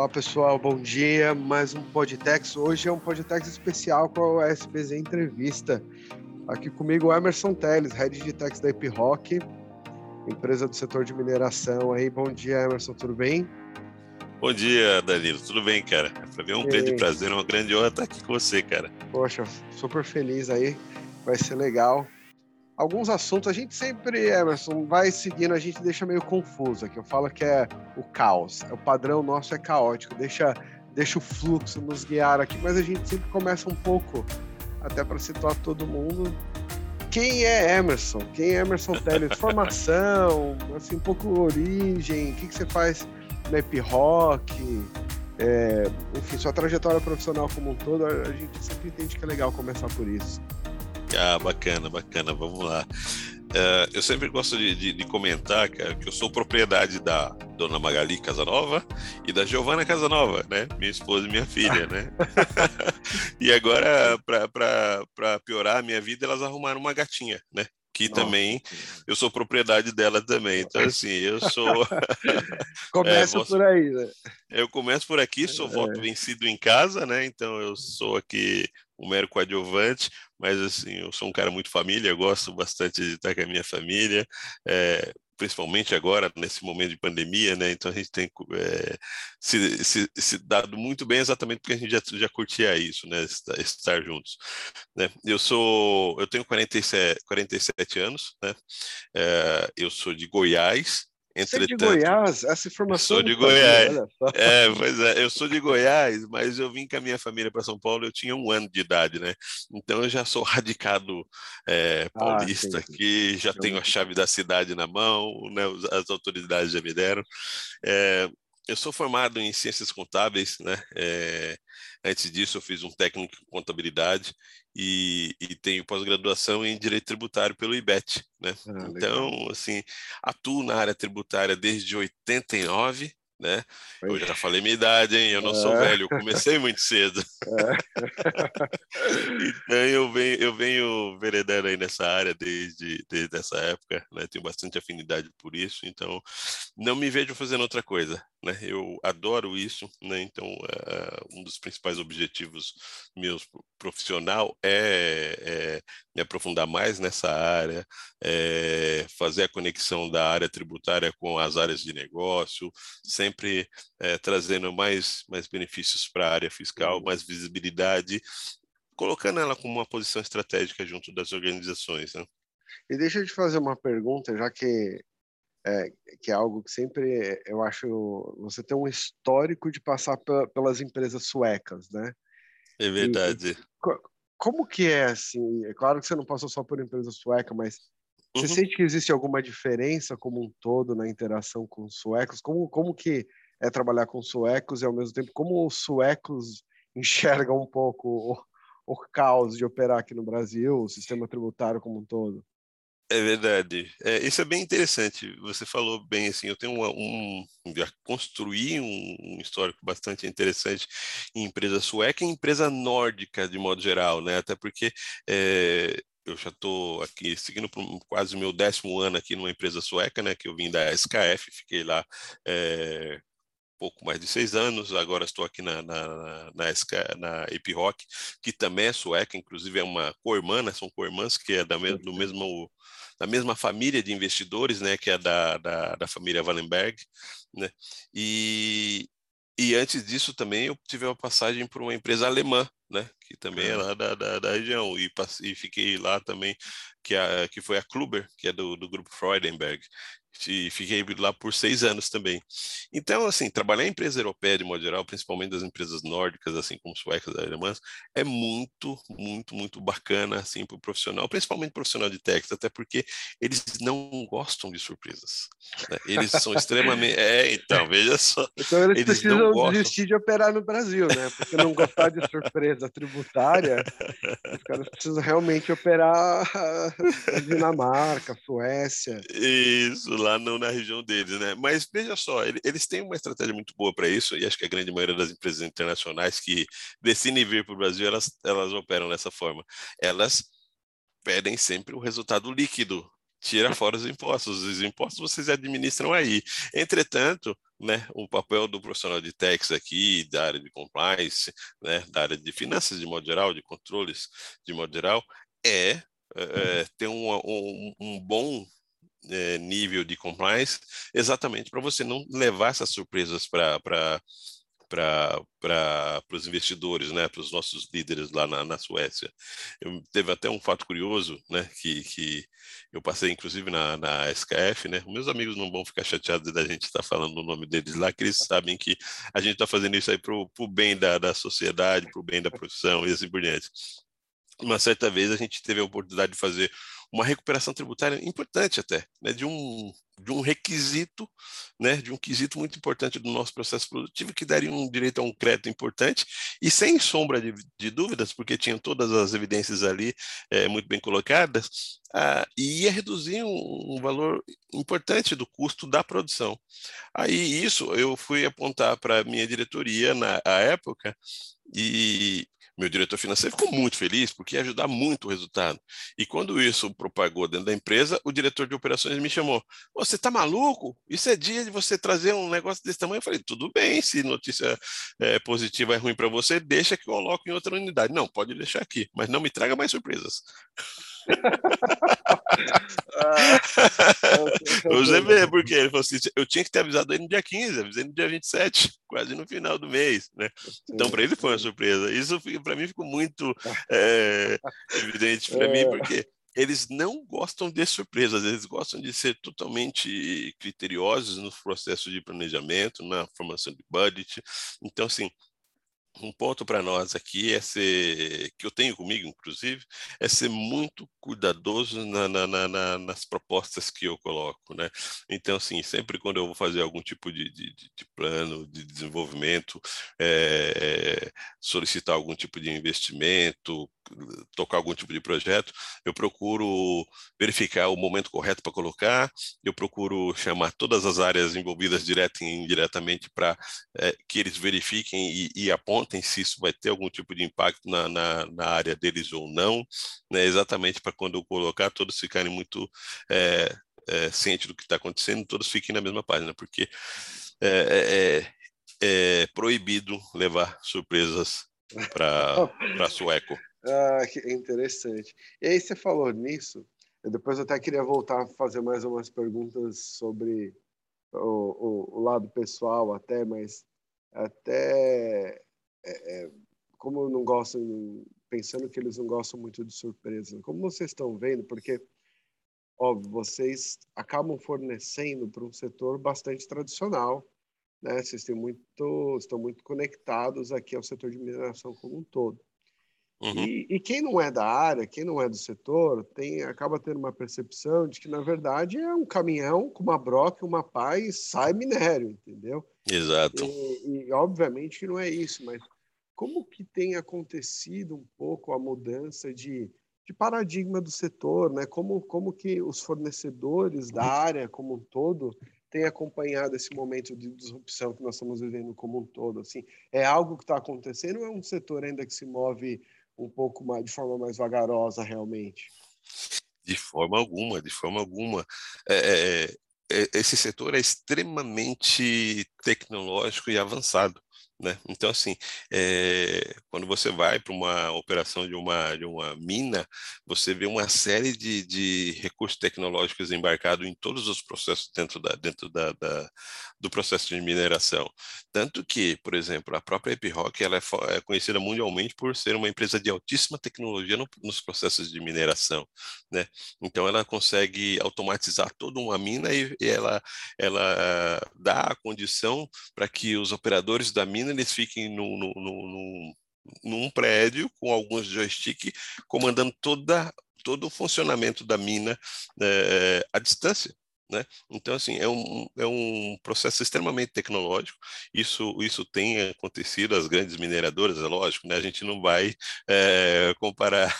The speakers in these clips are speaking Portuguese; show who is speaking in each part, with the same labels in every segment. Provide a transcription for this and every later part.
Speaker 1: Olá pessoal, bom dia. Mais um Podtex. Hoje é um Podtex especial com a SBZ Entrevista. Aqui comigo o Emerson Teles, Head de Tex da Epiroc, empresa do setor de mineração. Aí, bom dia, Emerson, tudo bem?
Speaker 2: Bom dia, Danilo. Tudo bem, cara? Para mim é um grande prazer, uma grande honra estar aqui com você, cara.
Speaker 1: Poxa, super feliz aí. Vai ser legal alguns assuntos a gente sempre, Emerson, vai seguindo, a gente deixa meio confuso aqui. Eu falo que é o caos, o padrão nosso é caótico, deixa, deixa o fluxo nos guiar aqui, mas a gente sempre começa um pouco, até para situar todo mundo. Quem é Emerson? Quem é Emerson Teles? Formação, assim, um pouco origem, o que, que você faz na Ep Rock? É, enfim, sua trajetória profissional como um todo, a gente sempre entende que é legal começar por isso.
Speaker 2: Ah, bacana, bacana, vamos lá. Uh, eu sempre gosto de, de, de, comentar cara, que eu sou propriedade da dona Magali Casanova e da Giovana Casanova, né? Minha esposa e minha filha, né? e agora, para piorar a minha vida, elas arrumaram uma gatinha, né? Que Nossa. também eu sou propriedade dela também. Então, assim, eu sou.
Speaker 1: Começa é, por aí, né?
Speaker 2: Eu começo por aqui, sou é. voto vencido em casa, né? Então, eu sou aqui um mero coadjuvante, mas assim, eu sou um cara muito família, gosto bastante de estar com a minha família, é, principalmente agora, nesse momento de pandemia, né? Então a gente tem é, se, se, se, dado muito bem exatamente porque a gente já, já curtia isso, né? Estar, juntos. Né? Eu sou, eu tenho 47, 47 anos, né? É, eu sou de Goiás,
Speaker 1: Entretanto, Você é de Goiás? Essa informação.
Speaker 2: Sou de Goiás. É, pois é, eu sou de Goiás, mas eu vim com a minha família para São Paulo, eu tinha um ano de idade, né? Então eu já sou radicado é, paulista ah, aqui, já tenho a chave da cidade na mão, né? As autoridades já me deram. É, eu sou formado em ciências contábeis, né? É, antes disso, eu fiz um técnico em contabilidade e, e tenho pós-graduação em direito tributário pelo IBET, né? Ah, então, assim, atuo na área tributária desde 89 né? Eu já falei minha idade, hein? Eu não é. sou velho, eu comecei muito cedo. É. então eu venho, eu venho veredando aí nessa área desde, desde essa época, né? Tenho bastante afinidade por isso, então não me vejo fazendo outra coisa, né? Eu adoro isso, né? Então uh, um dos principais objetivos meus profissional é, é me aprofundar mais nessa área, é, fazer a conexão da área tributária com as áreas de negócio, sempre é, trazendo mais, mais benefícios para a área fiscal, uhum. mais visibilidade, colocando ela como uma posição estratégica junto das organizações. Né?
Speaker 1: E deixa eu te fazer uma pergunta, já que é, que é algo que sempre eu acho você tem um histórico de passar pelas empresas suecas, né?
Speaker 2: É verdade. E,
Speaker 1: como que é assim? É claro que você não passou só por empresa sueca, mas você uhum. sente que existe alguma diferença como um todo na interação com os suecos? Como, como que é trabalhar com suecos e ao mesmo tempo como os suecos enxergam um pouco o, o caos de operar aqui no Brasil, o sistema tributário como um todo?
Speaker 2: É verdade. É, isso é bem interessante. Você falou bem assim. Eu tenho uma, um já construí um, um, histórico bastante interessante em empresa sueca e empresa nórdica de modo geral, né? Até porque é, eu já estou aqui seguindo por quase o meu décimo ano aqui numa empresa sueca, né? Que eu vim da SKF, fiquei lá é, pouco mais de seis anos, agora estou aqui na, na, na, SK, na Epiroc, que também é sueca, inclusive é uma co-irmã, né? são co-irmãs, que é da, do mesmo da mesma família de investidores, né, que é da, da, da família Wallenberg, né, e, e antes disso também eu tive uma passagem por uma empresa alemã, né, que também é lá da, da, da região, e, e, fiquei lá também, que, a, que foi a Kluber, que é do, do grupo Freudenberg, e fiquei lá por seis anos também. Então, assim, trabalhar em empresa europeia de modo geral, principalmente das empresas nórdicas, assim como suecas e alemãs, é muito, muito, muito bacana, assim, para o profissional, principalmente profissional de técnica, até porque eles não gostam de surpresas. Né? Eles são extremamente... É, então, veja só.
Speaker 1: Então eles, eles precisam gostam... desistir de operar no Brasil, né? Porque não gostar de surpresa tributária, os caras precisam realmente operar na Dinamarca, Suécia.
Speaker 2: Isso, lá no, na região deles, né? Mas veja só, eles têm uma estratégia muito boa para isso, e acho que a grande maioria das empresas internacionais que decidem vir para o Brasil, elas, elas operam dessa forma. Elas pedem sempre o resultado líquido tira fora os impostos. Os impostos vocês administram aí. Entretanto, né, o papel do profissional de tax aqui, da área de compliance, né, da área de finanças de modo geral, de controles de modo geral, é, é, é ter um, um, um bom é, nível de compliance, exatamente para você não levar essas surpresas para para os investidores, né, para os nossos líderes lá na, na Suécia. Eu, teve até um fato curioso, né, que, que eu passei inclusive na, na SKF, né, meus amigos não vão ficar chateados da gente estar tá falando o nome deles lá, que eles sabem que a gente está fazendo isso aí para o bem da, da sociedade, para o bem da profissão e assim por diante. Uma certa vez a gente teve a oportunidade de fazer uma recuperação tributária importante até, né, de um de um requisito, né, de um quesito muito importante do nosso processo produtivo que daria um direito a um crédito importante e sem sombra de, de dúvidas, porque tinham todas as evidências ali é, muito bem colocadas, e ia reduzir um, um, valor importante do custo da produção. Aí isso eu fui apontar para a minha diretoria na época e meu diretor financeiro ficou muito feliz porque ia ajudar muito o resultado. E quando isso propagou dentro da empresa, o diretor de operações me chamou: Você está maluco? Isso é dia de você trazer um negócio desse tamanho? Eu falei: Tudo bem, se notícia é, positiva é ruim para você, deixa que eu coloco em outra unidade. Não, pode deixar aqui, mas não me traga mais surpresas. Você vê, porque ele falou assim: eu tinha que ter avisado ele no dia 15, avisei no dia 27, quase no final do mês, né? Então, para ele foi uma surpresa. Isso para mim ficou muito é, evidente para mim, é. porque eles não gostam de surpresas, eles gostam de ser totalmente criteriosos nos processos de planejamento, na formação de budget. Então, assim, um ponto para nós aqui é ser, que eu tenho comigo, inclusive, é ser muito cuidadoso na, na, na, nas propostas que eu coloco, né? Então, assim, sempre quando eu vou fazer algum tipo de, de, de plano de desenvolvimento, é, solicitar algum tipo de investimento, tocar algum tipo de projeto, eu procuro verificar o momento correto para colocar, eu procuro chamar todas as áreas envolvidas direto e indiretamente para é, que eles verifiquem e, e, apontem se isso vai ter algum tipo de impacto na, na, na área deles ou não, né, exatamente para quando eu colocar, todos ficarem muito é, é, cientes do que está acontecendo, todos fiquem na mesma página, porque é, é, proibido levar surpresas para sueco.
Speaker 1: Ah, que interessante. E aí você falou nisso, eu depois eu até queria voltar a fazer mais umas perguntas sobre o, o, o lado pessoal até, mas até é, é, como não gostam, pensando que eles não gostam muito de surpresa, como vocês estão vendo, porque óbvio, vocês acabam fornecendo para um setor bastante tradicional, né? Vocês têm muito, estão muito conectados aqui ao setor de mineração como um todo. Uhum. E, e, quem não é da área, quem não é do setor, tem acaba tendo uma percepção de que, na verdade, é um caminhão com uma broca, uma pá e sai minério, entendeu?
Speaker 2: Exato.
Speaker 1: E, e, obviamente que não é isso, mas como que tem acontecido um pouco a mudança de, de paradigma do setor, né? Como, como que os fornecedores da área como um todo têm acompanhado esse momento de disrupção que nós estamos vivendo como um todo? Assim, é algo que está acontecendo ou é um setor ainda que se move um pouco mais, de forma mais vagarosa realmente?
Speaker 2: De forma alguma, de forma alguma. É, é, é, esse setor é extremamente tecnológico e avançado. Né? Então, assim, é, quando você vai para uma operação de uma, de uma mina, você vê uma série de, de recursos tecnológicos embarcados em todos os processos dentro, da, dentro da, da, do processo de mineração. Tanto que, por exemplo, a própria Epiroc ela é, é conhecida mundialmente por ser uma empresa de altíssima tecnologia no, nos processos de mineração. Né? Então, ela consegue automatizar toda uma mina e, e ela, ela dá a condição para que os operadores da mina eles fiquem num prédio com alguns joysticks comandando toda, todo o funcionamento da mina é, à distância. Né? Então, assim, é um, é um processo extremamente tecnológico. Isso, isso tem acontecido, as grandes mineradoras, é lógico, né? a gente não vai é, comparar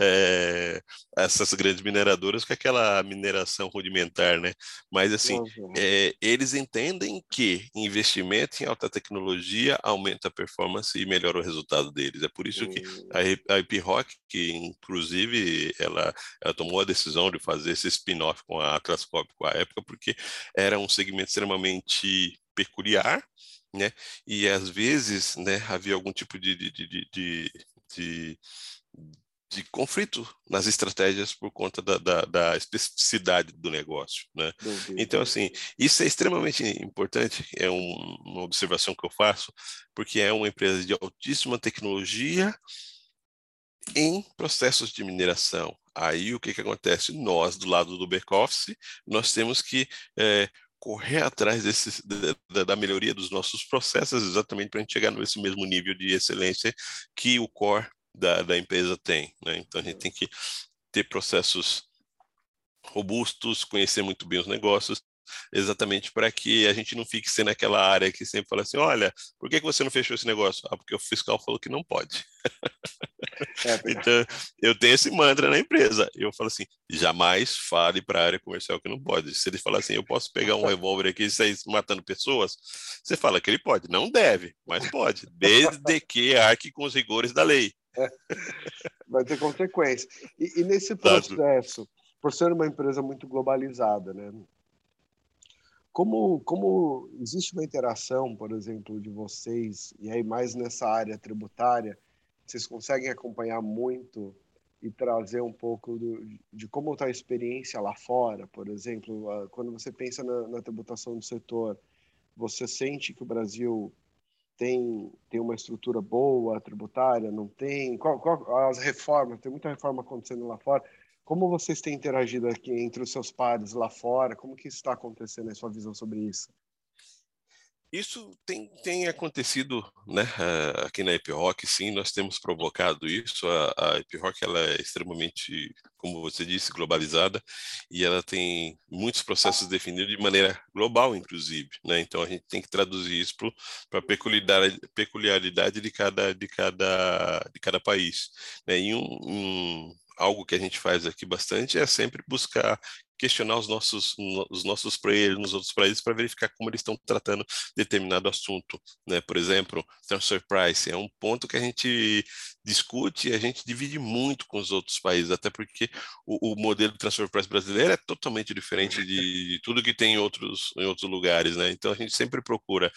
Speaker 2: é, essas grandes mineradoras com aquela mineração rudimentar, né? Mas, assim, é, eles entendem que investimento em alta tecnologia aumenta a performance e melhora o resultado deles. É por isso que a, a IP Rock, que inclusive ela, ela tomou a decisão de fazer esse spin-off com a Atlas Copco à época, porque era um segmento extremamente peculiar, né? E às vezes, né, havia algum tipo de, de, de, de, de, de conflito nas estratégias por conta da, da, da especificidade do negócio, né? Então, assim, isso é extremamente importante, é um, uma observação que eu faço, porque é uma empresa de altíssima tecnologia em processos de mineração, Aí o que, que acontece? Nós, do lado do back-office, nós temos que é, correr atrás desse, da, da, melhoria dos nossos processos, exatamente para a gente chegar nesse mesmo nível de excelência que o core da, da empresa tem. Né? Então a gente tem que ter processos robustos, conhecer muito bem os negócios, exatamente para que a gente não fique sendo aquela área que sempre fala assim, olha, por que, que você não fechou esse negócio? Ah, porque o fiscal falou que não pode. É, então, eu tenho esse mantra na empresa. Eu falo assim, jamais fale para a área comercial que não pode. Se ele falar assim, eu posso pegar um revólver aqui e sair matando pessoas, você fala que ele pode. Não deve, mas pode, desde que arque com os rigores da lei. É,
Speaker 1: vai ter consequência. E, e nesse processo, por ser uma empresa muito globalizada, né? Como, como existe uma interação, por exemplo, de vocês, e aí mais nessa área tributária, vocês conseguem acompanhar muito e trazer um pouco do, de como está a experiência lá fora, por exemplo, quando você pensa na, na, tributação do setor, você sente que o Brasil tem, tem uma estrutura boa tributária, não tem? Qual, qual, as reformas, tem muita reforma acontecendo lá fora. Como vocês têm interagido aqui entre os seus pares lá fora? Como que está acontecendo? A sua visão sobre isso?
Speaker 2: Isso tem, tem acontecido né, aqui na EpiRock, sim, nós temos provocado isso. A, a EpiRock ela é extremamente, como você disse, globalizada e ela tem muitos processos definidos de maneira global, inclusive. Né? Então a gente tem que traduzir isso para a peculiaridade, peculiaridade de, cada, de, cada, de cada país. Né? E um, um algo que a gente faz aqui bastante é sempre buscar questionar os nossos os nossos players nos outros países para verificar como eles estão tratando determinado assunto, né? Por exemplo, transfer price é um ponto que a gente discute e a gente divide muito com os outros países, até porque o, o modelo de transfer price brasileiro é totalmente diferente de, de tudo que tem em outros em outros lugares, né? Então a gente sempre procura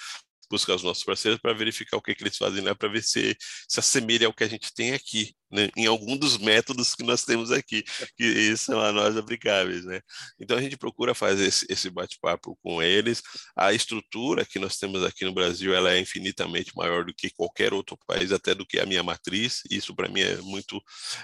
Speaker 2: buscar os nossos parceiros para verificar o que, que eles fazem lá, para ver se se assemelha ao que a gente tem aqui, né, em algum dos métodos que nós temos aqui, que são a nós aplicáveis. Né? Então a gente procura fazer esse, esse bate-papo com eles. A estrutura que nós temos aqui no Brasil ela é infinitamente maior do que qualquer outro país, até do que a minha matriz. Isso para mim é muito,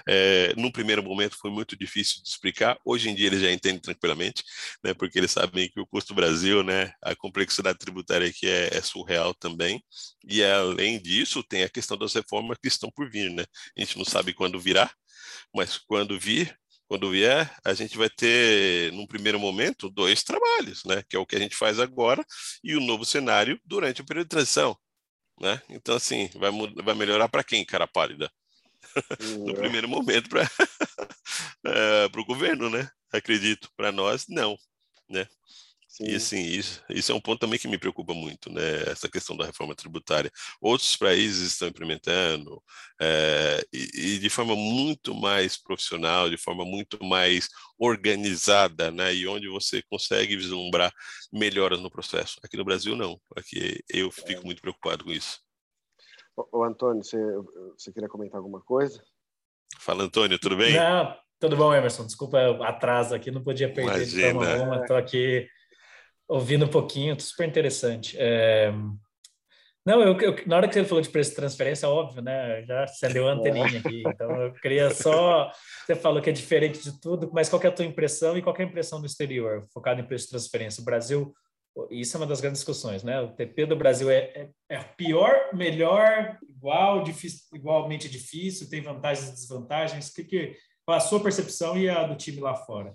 Speaker 2: é, num primeiro momento foi muito difícil de explicar. Hoje em dia eles já entendem tranquilamente, né, porque eles sabem que o custo Brasil, né, a complexidade tributária aqui é, é surreal também. E além disso tem a questão das reformas que estão por vir, né? A gente não sabe quando virá, mas quando vir, quando vier, a gente vai ter, num primeiro momento, dois trabalhos, né? Que é o que a gente faz agora e o novo cenário durante o período de transição, né? Então, assim, vai, vai melhorar para quem, cara pálida? no é. primeiro momento, para é, o governo, né? Acredito. Para nós, não, né? Sim. E assim, isso, isso é um ponto também que me preocupa muito, né? Essa questão da reforma tributária. Outros países estão implementando é, e, e, de forma muito mais profissional, de forma muito mais organizada, né? E onde você consegue vislumbrar melhoras no processo. Aqui no Brasil, não. Aqui eu fico é. muito preocupado com isso.
Speaker 1: Ô, Antônio, você, você queria comentar alguma coisa?
Speaker 2: Fala, Antônio, tudo bem?
Speaker 3: Não, tudo bom, Emerson. Desculpa o atraso aqui, não podia perder Imagina. de forma alguma. Estou aqui ouvindo um pouquinho, super interessante. É... Não, eu, eu, na hora que você falou de preço de transferência, óbvio, né? Já acendeu a anteninha aqui. Então, eu queria só. Você falou que é diferente de tudo, mas qual é a tua impressão e qual é a impressão do exterior, focado em preço de transferência? O Brasil, isso é uma das grandes discussões, né? O TP do Brasil é, é, é pior, melhor, igual, difícil, igualmente difícil, tem vantagens e desvantagens? Que, que, qual a sua percepção e a do time lá fora?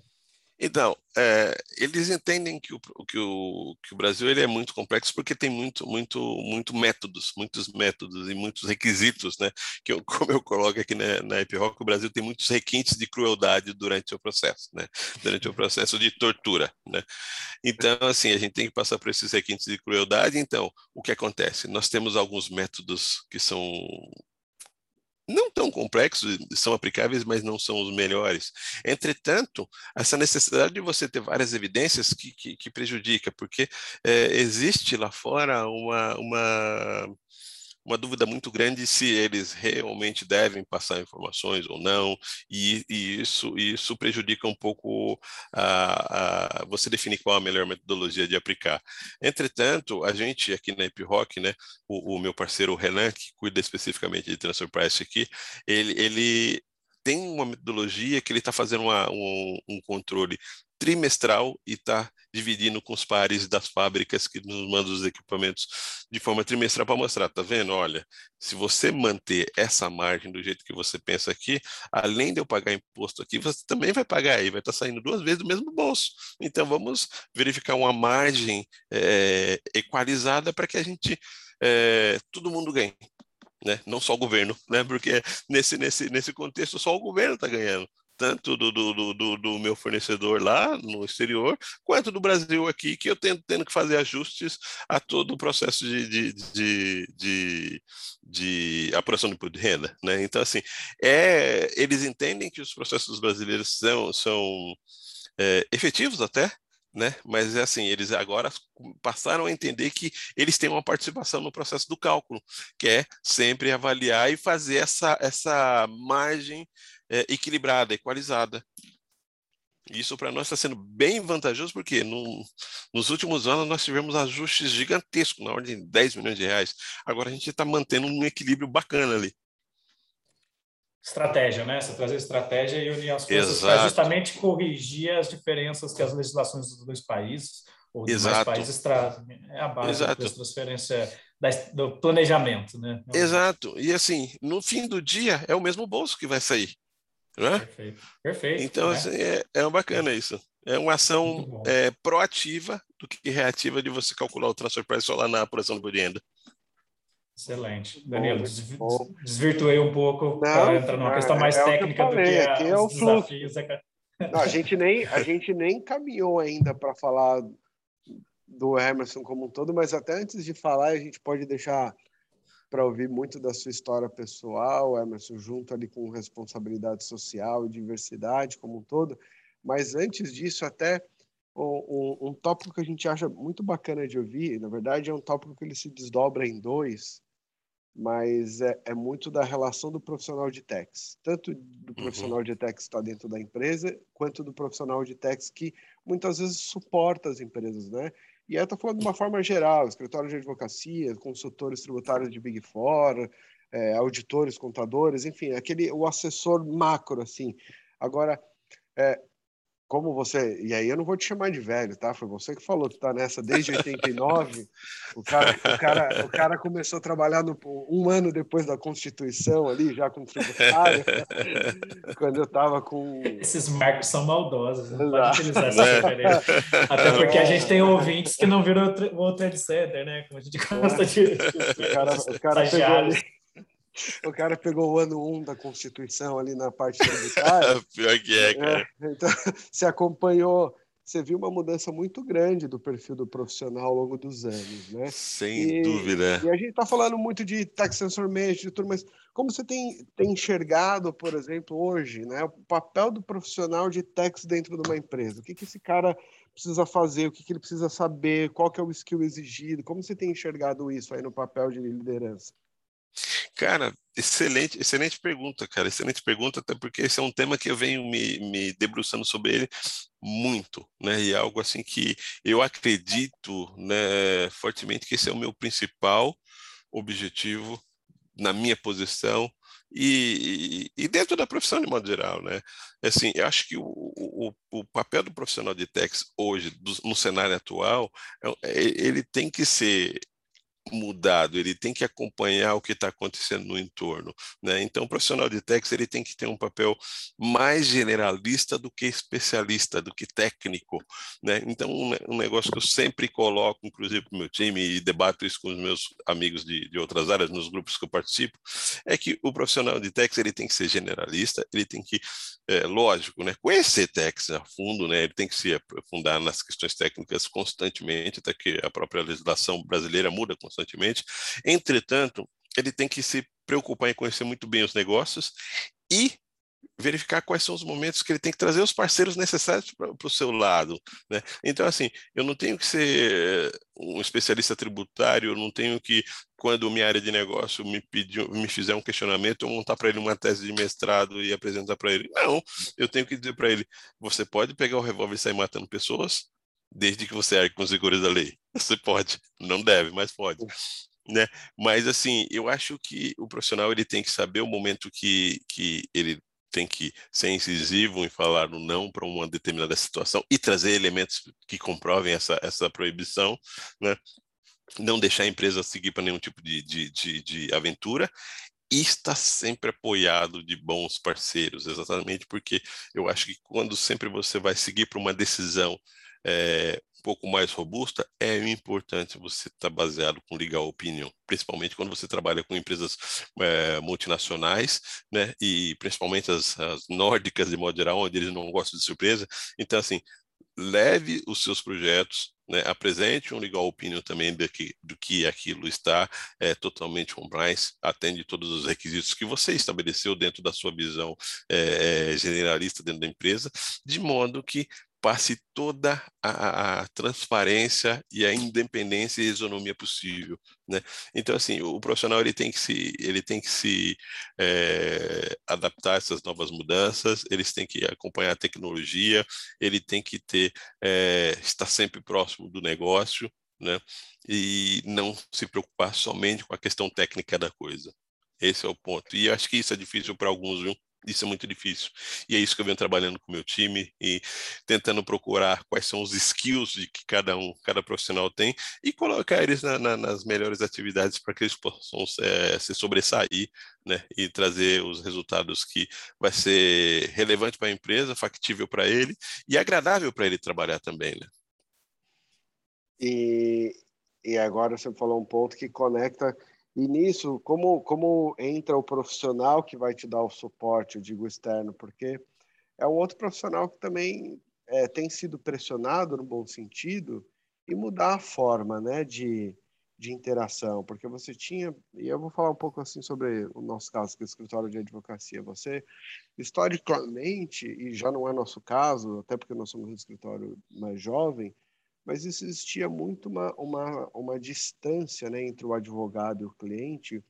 Speaker 2: Então, é, eles entendem que o, que, o, que o Brasil ele é muito complexo porque tem muito, muito, muito métodos, muitos métodos e muitos requisitos, né? Que eu, como eu coloco aqui na, na o Brasil tem muitos requintes de crueldade durante o processo, né? Durante o processo de tortura, né? Então, assim, a gente tem que passar por esses requintes de crueldade. Então, o que acontece? Nós temos alguns métodos que são não tão complexos, são aplicáveis, mas não são os melhores. Entretanto, essa necessidade de você ter várias evidências que, que, que prejudica, porque é, existe lá fora uma, uma uma dúvida muito grande se eles realmente devem passar informações ou não, e, e isso, isso prejudica um pouco a, a, você definir qual a melhor metodologia de aplicar. Entretanto, a gente aqui na EpiRock, né, o, o meu parceiro Renan, que cuida especificamente de transfer price aqui, ele, ele tem uma metodologia que ele está fazendo uma, um, um, controle trimestral e está dividindo com os pares das fábricas que nos mandam os equipamentos de forma trimestral para mostrar, tá vendo? Olha, se você manter essa margem do jeito que você pensa aqui, além de eu pagar imposto aqui, você também vai pagar aí, vai estar tá saindo duas vezes do mesmo bolso. Então vamos verificar uma margem é, equalizada para que a gente é, todo mundo ganhe. Né? Não só o governo, né? Porque nesse, nesse, nesse contexto só o governo está ganhando tanto do, do, do, do, meu fornecedor lá no exterior, quanto do Brasil aqui, que eu tendo, tendo que fazer ajustes a todo o processo de, de, de, de, apuração de imposto de renda. Né? Então, assim, é, eles entendem que os processos brasileiros são, são é, efetivos até, né? Mas é assim, eles agora passaram a entender que eles têm uma participação no processo do cálculo, que é sempre avaliar e fazer essa, essa margem é, equilibrada, equalizada. Isso para nós está sendo bem vantajoso, porque no, nos últimos anos nós tivemos ajustes gigantescos, na ordem de 10 milhões de reais. Agora a gente está mantendo um equilíbrio bacana ali.
Speaker 3: Estratégia, né? Você trazer estratégia e unir as coisas para justamente corrigir as diferenças que as legislações dos dois países ou dos mais países trazem. É a base Exato. da transferência do planejamento, né?
Speaker 2: Exato. E assim, no fim do dia é o mesmo bolso que vai sair. Né?
Speaker 3: Perfeito. Perfeito.
Speaker 2: Então, né? assim, é, é bacana isso. É uma ação é, proativa do que reativa de você calcular o transfer price lá na apuração do renda.
Speaker 3: Excelente. Danilo, bom, desvirtuei um pouco para entrar numa questão mais é técnica do que
Speaker 1: Aqui é o desafios. Não, a, gente nem, a gente nem caminhou ainda para falar do Emerson como um todo, mas até antes de falar, a gente pode deixar para ouvir muito da sua história pessoal, Emerson, junto ali com responsabilidade social e diversidade como um todo. Mas antes disso, até um, um, um, tópico que a gente acha muito bacana de ouvir, na verdade é um tópico que ele se desdobra em dois, mas é, é muito da relação do profissional de techs, tanto do uhum. profissional de techs que está dentro da empresa, quanto do profissional de techs que muitas vezes suporta as empresas, né? E aí eu estou falando de uma forma geral, escritório de advocacia, consultores tributários de Big Four, é, auditores, contadores, enfim, aquele o assessor macro, assim. Agora, é, como você. E aí eu não vou te chamar de velho, tá? Foi você que falou que tá nessa desde 89. o, cara, o, cara, o cara começou a trabalhar no, um ano depois da Constituição ali, já com tributário. quando eu tava com.
Speaker 3: Esses marcos são maldosos, não pode utilizar essa é. referência. Até porque a gente tem ouvintes que não viram o Trade Center, né? Como a gente gosta de.
Speaker 1: O cara, o cara pegou ali o cara pegou o ano 1 um da Constituição ali na parte tributária.
Speaker 2: Pior que é, cara.
Speaker 1: É, então, você acompanhou, você viu uma mudança muito grande do perfil do profissional ao longo dos anos, né?
Speaker 2: Sem e, dúvida.
Speaker 1: E a gente está falando muito de tax transformation, de tudo, mas como você tem, tem enxergado, por exemplo, hoje, né, o papel do profissional de tax dentro de uma empresa? O que, que esse cara precisa fazer? O que, que ele precisa saber? Qual que é o skill exigido? Como você tem enxergado isso aí no papel de liderança?
Speaker 2: Cara, excelente, excelente pergunta, cara. Excelente pergunta, até porque esse é um tema que eu venho me, me debruçando sobre ele muito, né? E é algo assim que eu acredito, né, fortemente que esse é o meu principal objetivo na minha posição e, e, dentro da profissão de modo geral, né? Assim, eu acho que o, o, o papel do profissional de techs hoje, do, no cenário atual, é, é ele tem que ser mudado, ele tem que acompanhar o que está acontecendo no entorno, né? Então, o profissional de techs ele tem que ter um papel mais generalista do que especialista, do que técnico, né? Então, um, negócio que eu sempre coloco, inclusive para o meu time e debato isso com os meus amigos de, de outras áreas nos grupos que eu participo, é que o profissional de techs ele tem que ser generalista, ele tem que, é, lógico, né? Conhecer techs a fundo, né? Ele tem que se aprofundar nas questões técnicas constantemente, até que a própria legislação brasileira muda constantemente constantemente. Entretanto, ele tem que se preocupar em conhecer muito bem os negócios e verificar quais são os momentos que ele tem que trazer os parceiros necessários para o seu lado, né? Então, assim, eu não tenho que ser um especialista tributário, eu não tenho que, quando minha área de negócio me pedir, me fizer um questionamento, eu montar para ele uma tese de mestrado e apresentar para ele. Não, eu tenho que dizer para ele, você pode pegar o revólver e sair matando pessoas, desde que você arque com os rigores da lei. Você pode, não deve, mas pode. Né? Mas assim, eu acho que o profissional ele tem que saber o momento que, que ele tem que ser incisivo em falar no não para uma determinada situação e trazer elementos que comprovem essa, essa proibição, né? não deixar a empresa seguir para nenhum tipo de, de, de, de aventura e está sempre apoiado de bons parceiros, exatamente porque eu acho que quando sempre você vai seguir para uma decisão é, um pouco mais robusta, é importante você estar tá baseado com legal opinion, principalmente quando você trabalha com empresas é, multinacionais, né, e principalmente as, as nórdicas de modo geral, onde eles não gostam de surpresa. Então, assim, leve os seus projetos, né, apresente um legal opinion também do que, do que aquilo está é, totalmente compliance, atende todos os requisitos que você estabeleceu dentro da sua visão é, generalista dentro da empresa, de modo que passe toda a, a, transparência e a independência e isonomia possível, né? Então assim, o profissional ele tem que se ele tem que se é, adaptar a essas novas mudanças, eles têm que acompanhar a tecnologia, ele tem que ter é, estar sempre próximo do negócio, né? E não se preocupar somente com a questão técnica da coisa. Esse é o ponto. E acho que isso é difícil para alguns, viu? Isso é muito difícil. E é isso que eu venho trabalhando com o meu time e tentando procurar quais são os skills de que cada um, cada profissional tem e colocar eles na, na, nas melhores atividades para que eles possam é, se sobressair, né? E trazer os resultados que vai ser relevante para a empresa, factível para ele e agradável para ele trabalhar também, né?
Speaker 1: E, e agora você falou um ponto que conecta e nisso, como, como entra o profissional que vai te dar o suporte, eu digo externo, porque é um outro profissional que também é, tem sido pressionado no bom sentido e mudar a forma né, de, de interação, porque você tinha, e eu vou falar um pouco assim sobre o nosso caso, que é o escritório de advocacia, você, historicamente, e já não é nosso caso, até porque nós somos um escritório mais jovem, mas existia muito uma, uma, uma distância né, entre o advogado e o cliente,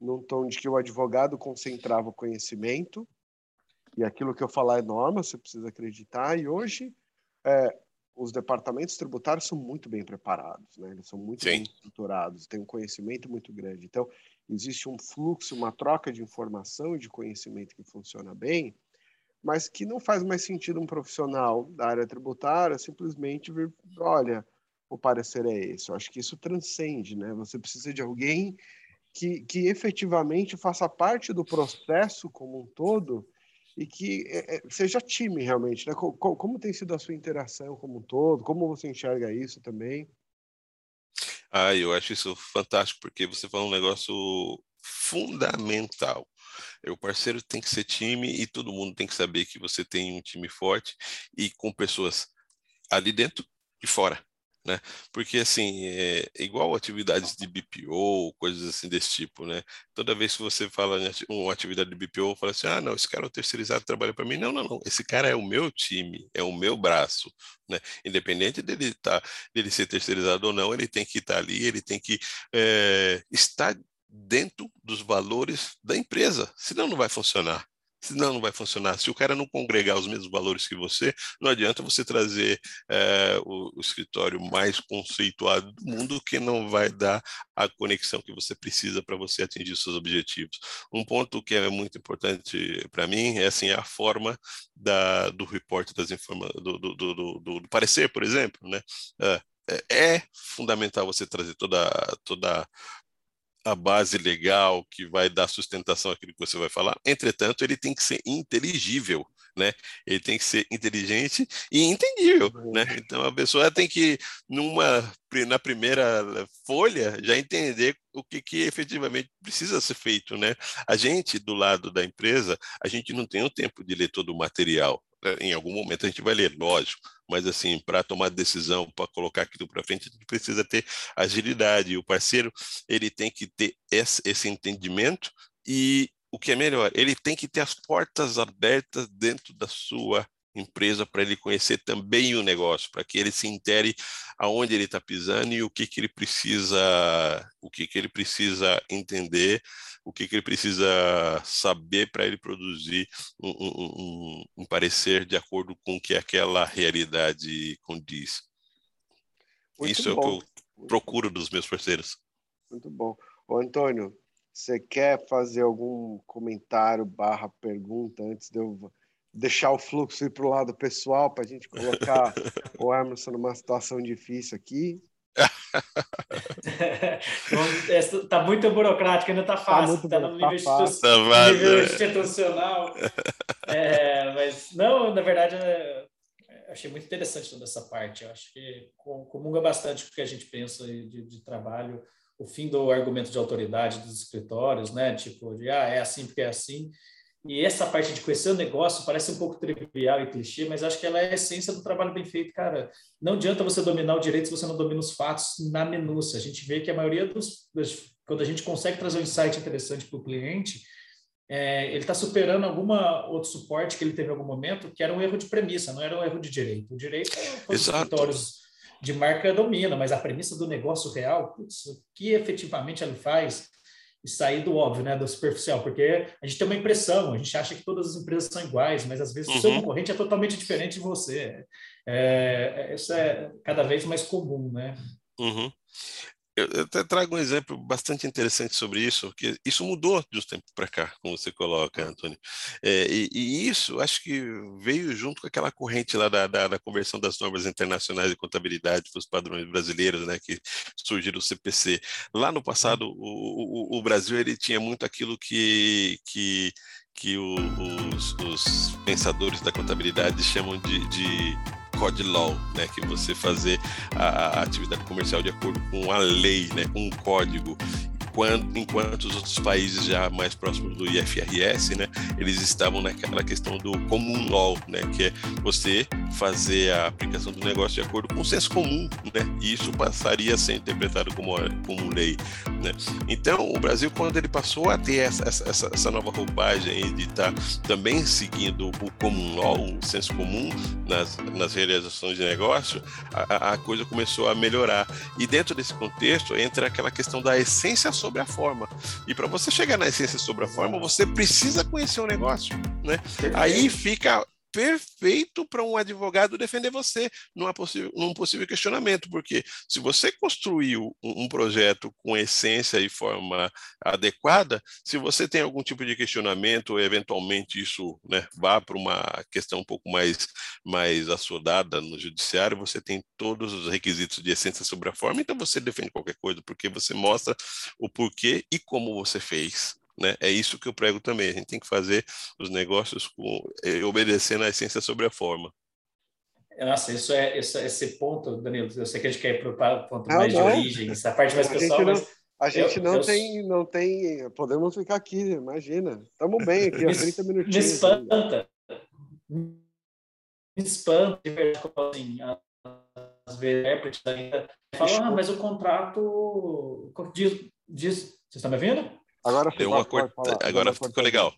Speaker 1: num tom de que o advogado concentrava o conhecimento, e aquilo que eu falar é norma, você precisa acreditar, e hoje é, os departamentos tributários são muito bem preparados, né? eles são muito Sim. bem estruturados, têm um conhecimento muito grande. Então, existe um fluxo, uma troca de informação e de conhecimento que funciona bem, mas que não faz mais sentido um profissional da área tributária simplesmente vir, olha, o parecer é esse. Eu acho que isso transcende, né? Você precisa de alguém que, que efetivamente faça parte do processo como um todo e que é, é seja time realmente, né? Como, como, tem sido a sua interação como um todo? Como você enxerga isso também?
Speaker 2: Ah, eu acho isso fantástico porque você falou um negócio fundamental. O parceiro tem que ser time e todo mundo tem que saber que você tem um time forte e com pessoas ali dentro e fora. Né? Porque assim, é igual atividades de BPO, coisas assim desse tipo, né? Toda vez que você fala em uma atividade de BPO, fala assim: "Ah, não, esse cara é o terceirizado, trabalha para mim". Não, não, não. Esse cara é o meu time, é o meu braço, né? Independente dele tá, dele ser terceirizado ou não, ele tem que estar tá ali, ele tem que é, estar dentro dos valores da empresa, senão não vai funcionar. Senão não vai funcionar. Se o cara não congregar os mesmos valores que você, não adianta você trazer é, o, o, escritório mais conceituado do mundo que não vai dar a conexão que você precisa para você atingir seus objetivos. Um ponto que é muito importante para mim é assim a forma da, do report das informações, do, do, do, do, parecer, por exemplo, né? É, é, é fundamental você trazer toda, toda a base legal que vai dar sustentação àquilo que você vai falar. Entretanto, ele tem que ser inteligível, né? Ele tem que ser inteligente e entendível, né? Então a pessoa tem que numa na primeira folha já entender o que, que efetivamente precisa ser feito, né? A gente do lado da empresa, a gente não tem o tempo de ler todo o material. Né? Em algum momento a gente vai ler, lógico, mas assim, para tomar decisão, para colocar aquilo para frente, a gente precisa ter agilidade. O parceiro, ele tem que ter esse, esse entendimento e o que é melhor, ele tem que ter as portas abertas dentro da sua empresa para ele conhecer também o negócio, para que ele se intere aonde ele está pisando e o que, que ele precisa, o que, que ele precisa entender, o que, que ele precisa saber para ele produzir um, um, um, um, parecer de acordo com o que aquela realidade condiz. Muito Isso bom. é o que eu procuro dos meus parceiros.
Speaker 1: Muito bom. Ô, Antônio, você quer fazer algum comentário barra pergunta antes de eu deixar o fluxo ir para o lado pessoal para a gente colocar o Emerson numa situação difícil aqui?
Speaker 3: Está muito burocrático, ainda está tá fácil, está tá no nível, tá institu tá nível institucional. É, mas, não, na verdade, é, achei muito interessante toda essa parte. Eu acho que comunga bastante com o que a gente pensa de, de trabalho o fim do argumento de autoridade dos escritórios, né? Tipo, de ah, é assim porque é assim. E essa parte de conhecer o negócio parece um pouco trivial e clichê, mas acho que ela é a essência do trabalho bem feito, cara. Não adianta você dominar o direito se você não domina os fatos na minúcia. A gente vê que a maioria dos, quando a gente consegue trazer um insight interessante para o cliente, é, ele está superando alguma outro suporte que ele teve em algum momento, que era um erro de premissa, não era um erro de direito. O direito é os escritórios de marca domina, mas a premissa do negócio real, putz, o que efetivamente ele faz, e sair do óbvio, né, do superficial, porque a gente tem uma impressão, a gente acha que todas as empresas são iguais, mas às vezes uhum. o seu uhum. concorrente é totalmente diferente de você. É, é, isso é cada vez mais comum, né?
Speaker 2: Uhum. Eu até trago um exemplo bastante interessante sobre isso, porque isso mudou de uns tempos para cá, como você coloca, Antônio. É, e, e, isso, acho que veio junto com aquela corrente lá da, da, da conversão das normas internacionais de contabilidade para os padrões brasileiros, né, que surgiram o CPC. Lá no passado, o, o, o Brasil ele tinha muito aquilo que, que, que o, os, os pensadores da contabilidade chamam de, de code law, né, que você fazer a, a atividade comercial de acordo com a lei, né, com um código enquanto, enquanto os outros países já mais próximos do IFRS, né, eles estavam naquela questão do common law, né, que é você fazer a aplicação do negócio de acordo com o senso comum, né, e isso passaria a ser interpretado como, como lei, né. Então, o Brasil, quando ele passou a ter essa, essa, essa nova roupagem de estar tá também seguindo o common law, o senso comum nas, nas realizações de negócio, a, a coisa começou a melhorar. E dentro desse contexto entra aquela questão da essência social sobre a forma. E para você chegar na essência sobre a forma, você precisa conhecer o negócio, né? Aí fica perfeito para um advogado defender você numa possível, num possível questionamento, porque se você construiu um, projeto com essência e forma adequada, se você tem algum tipo de questionamento, eventualmente isso né, vá para uma questão um pouco mais, mais assodada no judiciário, você tem todos os requisitos de essência sobre a forma, então você defende qualquer coisa, porque você mostra o porquê e como você fez. Né? É isso que eu prego também. A gente tem que fazer os negócios com, eh, obedecendo a essência sobre a forma.
Speaker 3: Nossa, isso é, isso, esse ponto, Danilo, eu sei que a gente quer ir para o ponto mais de origem, essa parte mais pessoal,
Speaker 1: mas... A gente eu, não, eu... tem, não tem. Podemos ficar aqui, imagina. Estamos bem aqui, há 30 minutinhos.
Speaker 3: Me espanta. Me espanta, de verdade, assim, às vezes, ainda falam, ah, mas o contrato diz, diz. Você está me ouvindo?
Speaker 1: Agora
Speaker 2: Deu uma cor... Agora ficou legal.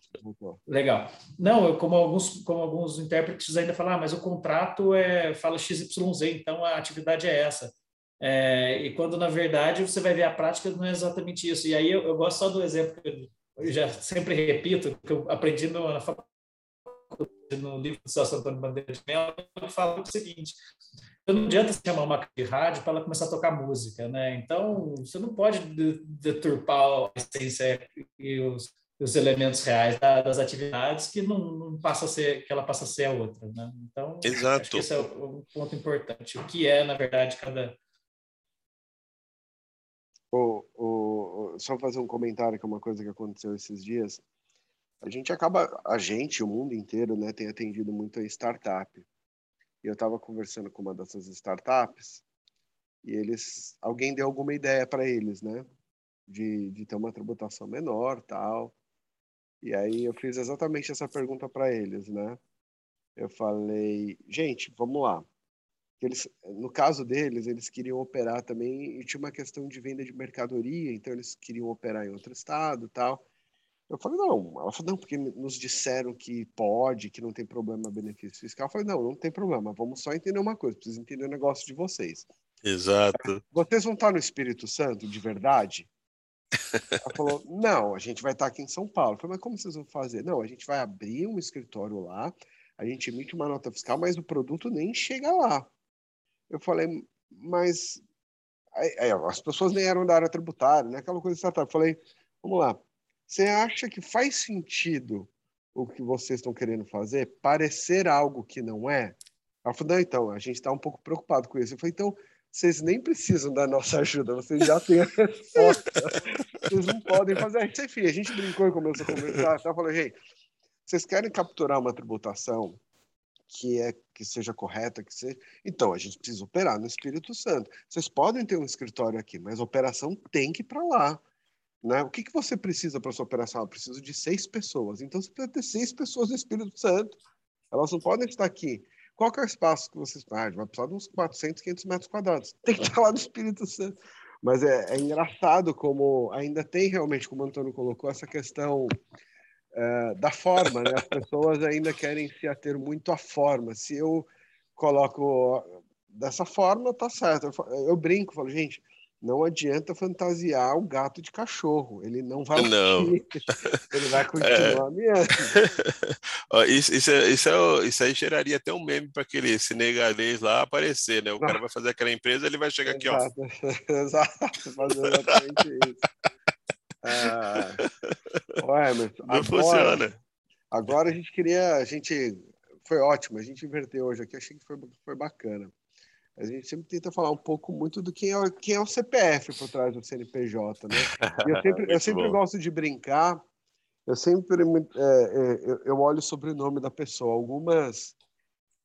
Speaker 3: Legal. Não, eu, como alguns, como alguns intérpretes ainda falam, ah, mas o contrato é, fala XYZ, então a atividade é essa. É, e quando, na verdade, você vai ver a prática, não é exatamente isso. E aí eu, eu gosto só do exemplo que eu já sempre repito, que eu aprendi no, na faculdade, no livro do Celso Antônio Bandeira de Mello, que fala o seguinte, então, não adianta você chamar uma de rádio para ela começar a tocar música, né? Então, você não pode deturpar a essência e os, os elementos reais das atividades que não, não, passa a ser que ela passa a ser a outra, né? Então,
Speaker 2: Exato.
Speaker 3: esse é um ponto importante. O que é, na verdade, cada
Speaker 1: O, o, só fazer um comentário que é uma coisa que aconteceu esses dias. A gente acaba, a gente, o mundo inteiro, né, tem atendido muito a startup. E eu estava conversando com uma dessas startups e eles, alguém deu alguma ideia para eles, né, de, de ter uma tributação menor, tal. E aí eu fiz exatamente essa pergunta para eles, né? Eu falei, gente, vamos lá. Eles, no caso deles, eles queriam operar também e tinha uma questão de venda de mercadoria, então eles queriam operar em outro estado, tal. Eu falei, não. Ela falou, não, porque nos disseram que pode, que não tem problema benefício fiscal. Eu falei, não, não tem problema. Vamos só entender uma coisa, preciso entender o negócio de vocês.
Speaker 2: Exato.
Speaker 1: Vocês vão estar no Espírito Santo, de verdade? Ela falou, não, a gente vai estar aqui em São Paulo. Eu falei, mas como vocês vão fazer? Não, a gente vai abrir um escritório lá, a gente emite uma nota fiscal, mas o produto nem chega lá. Eu falei, mas aí, aí, as pessoas nem eram da área tributária, né? Aquela coisa startup. Eu falei, vamos lá, você acha que faz sentido o que vocês estão querendo fazer parecer algo que não é? Ela falou, não, então, a gente está um pouco preocupado com isso. Eu falei, então, vocês nem precisam da nossa ajuda, vocês já têm a resposta. vocês não podem fazer. Enfim, a gente brincou e começou a conversar. Então, eu falei, gente, vocês querem capturar uma tributação que é que seja correta, que seja. Então, a gente precisa operar no Espírito Santo. Vocês podem ter um escritório aqui, mas a operação tem que ir para lá. Né? O que, que você precisa para sua operação? Eu preciso de seis pessoas. Então, você precisa ter seis pessoas no Espírito Santo. Elas não podem estar aqui. Qual é o espaço que vocês... Ah, vai precisar de uns 400, 500 metros quadrados. Tem que estar lá no Espírito Santo. Mas é, é engraçado como ainda tem realmente, como o Antônio colocou, essa questão é, da forma. Né? As pessoas ainda querem se ater muito à forma. Se eu coloco dessa forma, tá certo. Eu, eu brinco, falo, gente não adianta fantasiar o gato de cachorro. Ele não vai
Speaker 2: não.
Speaker 1: Ele vai continuar é. miando.
Speaker 2: isso, isso, é, isso, é, isso aí geraria até um meme para aquele senegalês lá aparecer, né? O cara vai fazer aquela empresa, ele vai chegar
Speaker 1: Exato.
Speaker 2: aqui,
Speaker 1: ó. Exato, fazer exatamente isso. Ah, ué, mas não agora, funciona. Agora a gente queria, a gente foi ótimo, a gente inverteu hoje aqui, achei que foi, foi bacana. A gente sempre tenta falar um pouco muito do quem é, quem é o CPF por trás do CNPJ, né? E eu sempre, eu sempre gosto de brincar, eu sempre é, é, eu olho o sobrenome da pessoa. Algumas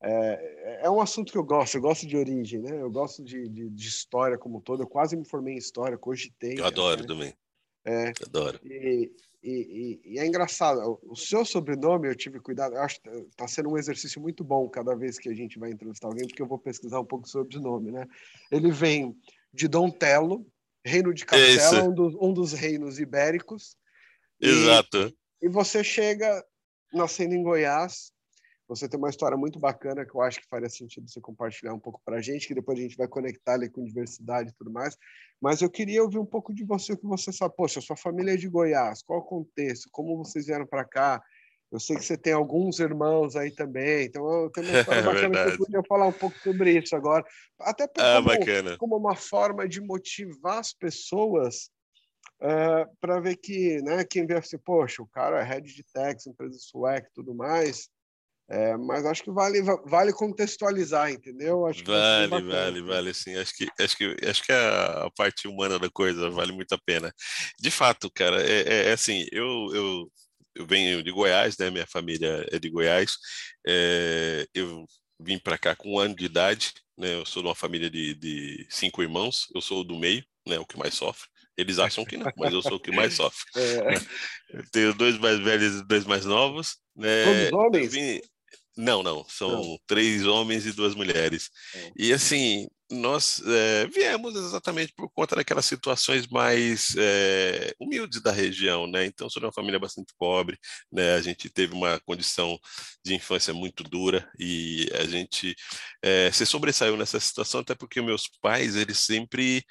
Speaker 1: é, é, um assunto que eu gosto, eu gosto de origem, né? Eu gosto de, de, de história como um todo. Eu quase me formei em história, cogitei.
Speaker 2: Eu adoro né? também.
Speaker 1: É,
Speaker 2: adoro.
Speaker 1: E, e, e, e, é engraçado, o seu sobrenome eu tive cuidado, eu acho que está sendo um exercício muito bom cada vez que a gente vai entrevistar alguém, porque eu vou pesquisar um pouco sobre o nome, né? Ele vem de Dom Telo, reino de Castela, um dos, um dos, reinos ibéricos.
Speaker 2: Exato.
Speaker 1: E, e você chega nascendo em Goiás, você tem uma história muito bacana que eu acho que faria sentido você compartilhar um pouco para a gente, que depois a gente vai conectar ali com diversidade e tudo mais. Mas eu queria ouvir um pouco de você, o que você sabe. Poxa, sua família é de Goiás, qual o contexto? Como vocês vieram para cá? Eu sei que você tem alguns irmãos aí também, então eu tenho uma história é bacana que eu podia falar um pouco sobre isso agora. Até
Speaker 2: ah,
Speaker 1: como, como uma forma de motivar as pessoas uh, eh, para ver que, né, quem vê assim, poxa, o cara é head de tax, empresa sueca e tudo mais, é, mas acho que vale, vale contextualizar, entendeu? Acho
Speaker 2: vale, vale, vale, sim. Acho que, acho que, acho que a, a, parte humana da coisa vale muito a pena. De fato, cara, é, é, é assim, eu, eu, eu venho de Goiás, né? Minha família é de Goiás. É, eu vim para cá com um ano de idade, né? Eu sou de uma família de, de cinco irmãos, eu sou do meio, né? O que mais sofre. Eles acham que não, mas eu sou o que mais sofre. É. Tenho dois mais velhos e dois mais novos. Né?
Speaker 1: Todos homens? Vim...
Speaker 2: Não, não. São não. três homens e duas mulheres. É. E assim, nós é, viemos exatamente por conta daquelas situações mais é, humildes da região, né? Então, sou de uma família bastante pobre, né? A gente teve uma condição de infância muito dura e a gente é, se sobressaiu nessa situação até porque meus pais, eles sempre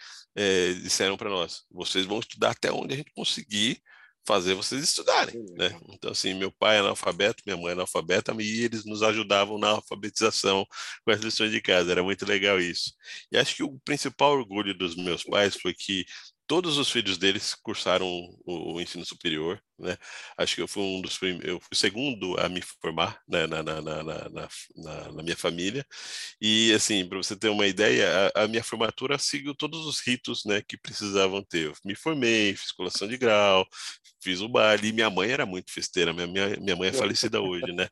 Speaker 2: disseram para nós: vocês vão estudar até onde a gente conseguir fazer vocês estudarem, né? Então, assim, meu pai é analfabeto, minha mãe é analfabeta, e eles nos ajudavam na alfabetização com as lições de casa, era muito legal isso. E acho que o principal orgulho dos meus pais foi que todos os filhos deles cursaram o, o, ensino superior, né? Acho que eu fui um dos primeiros, eu fui o segundo a me formar né, na, na, na, na, na minha família. E assim, para você ter uma ideia, a, a, minha formatura seguiu todos os ritos, né, que precisavam ter. Eu me formei, fiz colação de grau, fiz o baile. E minha mãe era muito festeira, minha, minha, minha mãe é falecida hoje, né?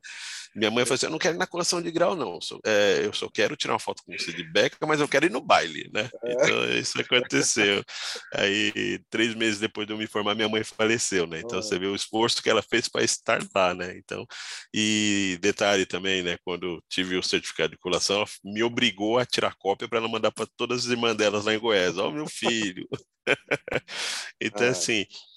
Speaker 2: Minha mãe falou assim: eu não quero ir na colação de grau, não. Eu só, é, eu só quero tirar uma foto com você de beca, mas eu quero ir no baile, né? É. Então, isso aconteceu. Aí, três meses depois de eu me formar, minha mãe faleceu, né? Então, você vê o esforço que ela fez para estar lá, né? Então, e detalhe também, né? Quando tive o certificado de colação, ela me obrigou a tirar cópia para ela mandar para todas as irmãs delas lá em Goiás. Ó, oh, meu filho. então, ah,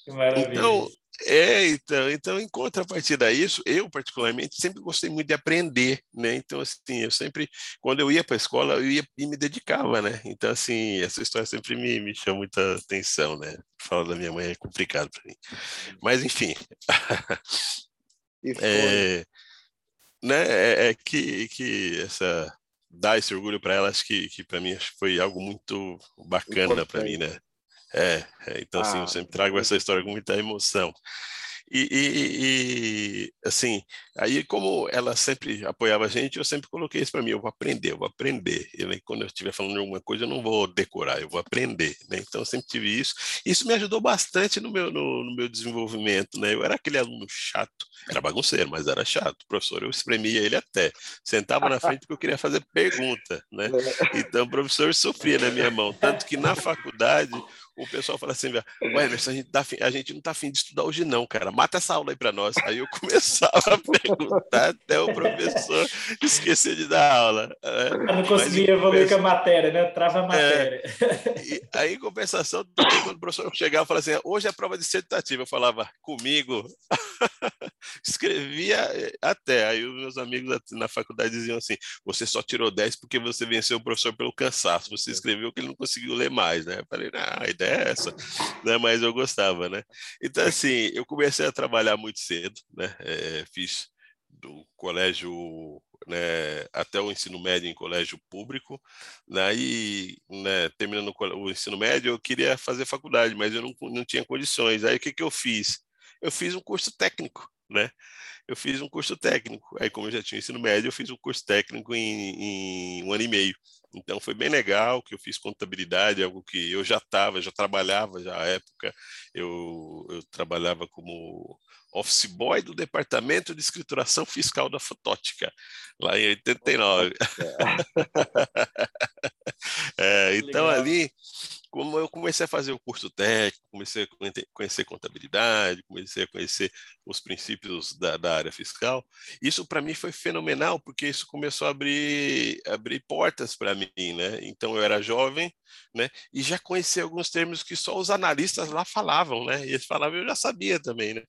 Speaker 2: assim. Então, é, então, então, em contrapartida a isso, eu particularmente sempre gostei muito de aprender, né? Então, assim, eu sempre, quando eu ia para a escola, eu ia e me dedicava, né? Então, assim, essa história sempre me, me chama muita atenção, né? Falar da minha mãe é complicado para mim. Mas, enfim. é, né? É, é, que, que essa dar esse orgulho para ela, acho que, que para mim foi algo muito bacana para mim, né? É, é então, assim, eu ah, sempre trago essa história com muita emoção. E, e, e, assim, aí como ela sempre apoiava a gente, eu sempre coloquei isso para mim, eu vou aprender, eu vou aprender. Eu, quando eu estiver falando de alguma coisa, eu não vou decorar, eu vou aprender, né? Então eu sempre tive isso. Isso me ajudou bastante no meu, no, no meu desenvolvimento, né? Eu era aquele aluno chato, era bagunceiro, mas era chato. O professor, eu espremia ele até. Sentava na frente porque eu queria fazer pergunta, né? É. Então o professor sofria na minha mão, tanto que na faculdade o pessoal fala assim, ué, Emerson, a gente, tá, a gente não tá afim de estudar hoje não, cara, mata essa aula aí para nós. Aí eu começava a perguntar até o professor esquecer de dar aula. Né?
Speaker 3: Eu não conseguia evoluir com a matéria, né? Trava a é. matéria.
Speaker 2: É, aí, em compensação, quando o professor chegava e falava assim, hoje é prova dissertativa, eu falava, comigo, escrevia eh, até. Aí os meus amigos na faculdade diziam assim, você só tirou 10 porque você venceu o professor pelo cansaço, você escreveu que ele não conseguiu ler mais, né? Eu falei, ah, a ideia é essa, né? Mas eu gostava, né? Então, assim, eu comecei a trabalhar muito cedo, né? É, fiz do colégio né, até o ensino médio em colégio público. Daí, né, né, terminando o ensino médio, eu queria fazer faculdade, mas eu não, não tinha condições. Aí, o que, que eu fiz? Eu fiz um curso técnico, né? Eu fiz um curso técnico. Aí, como eu já tinha ensino médio, eu fiz um curso técnico em, em um ano e meio. Então foi bem legal que eu fiz contabilidade, algo que eu já estava, já trabalhava já à época. Eu, eu trabalhava como office boy do departamento de escrituração fiscal da Fotótica, lá em 89. é, então ali como eu comecei a fazer o curso técnico, comecei a conhecer contabilidade, comecei a conhecer os princípios da, da área fiscal, isso para mim foi fenomenal, porque isso começou a abrir, abrir portas para mim, né? Então eu era jovem, né? E já conhecia alguns termos que só os analistas lá falavam, né? E eles falavam, eu já sabia também, né?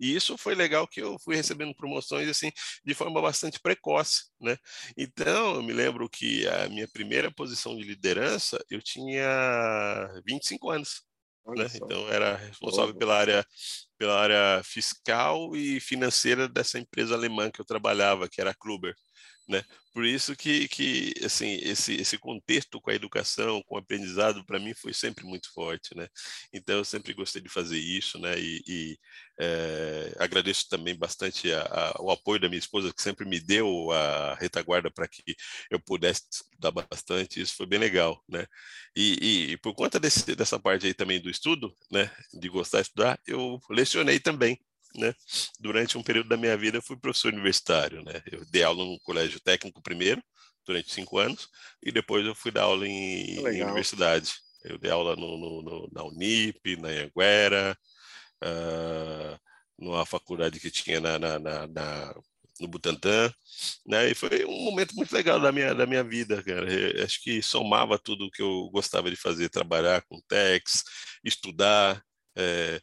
Speaker 2: E isso foi legal que eu fui recebendo promoções assim de forma bastante precoce, né? Então eu me lembro que a minha primeira posição de liderança eu tinha 25 anos. Né? Então era responsável pela área pela área fiscal e financeira dessa empresa alemã que eu trabalhava, que era a Kluber, né? Por isso que, que assim, esse, esse contexto com a educação, com o aprendizado, para mim foi sempre muito forte, né? Então, eu sempre gostei de fazer isso, né? E, e é, agradeço também bastante a, a, o apoio da minha esposa, que sempre me deu a retaguarda para que eu pudesse estudar bastante. Isso foi bem legal, né? E, e, e por conta desse, dessa parte aí também do estudo, né? De gostar de estudar, eu lecionei também, né? Durante um período da minha vida, eu fui professor universitário, né? Eu dei aula no colégio técnico primeiro, durante cinco anos, e depois eu fui dar aula em, em universidade. Eu dei aula no, no, no, na Unip, na Anguera, uh, numa faculdade que tinha na, na, na, na, no Butantã, né? E foi um momento muito legal da minha, da minha vida, cara. Eu acho que somava tudo o que eu gostava de fazer, trabalhar com techs, estudar, é,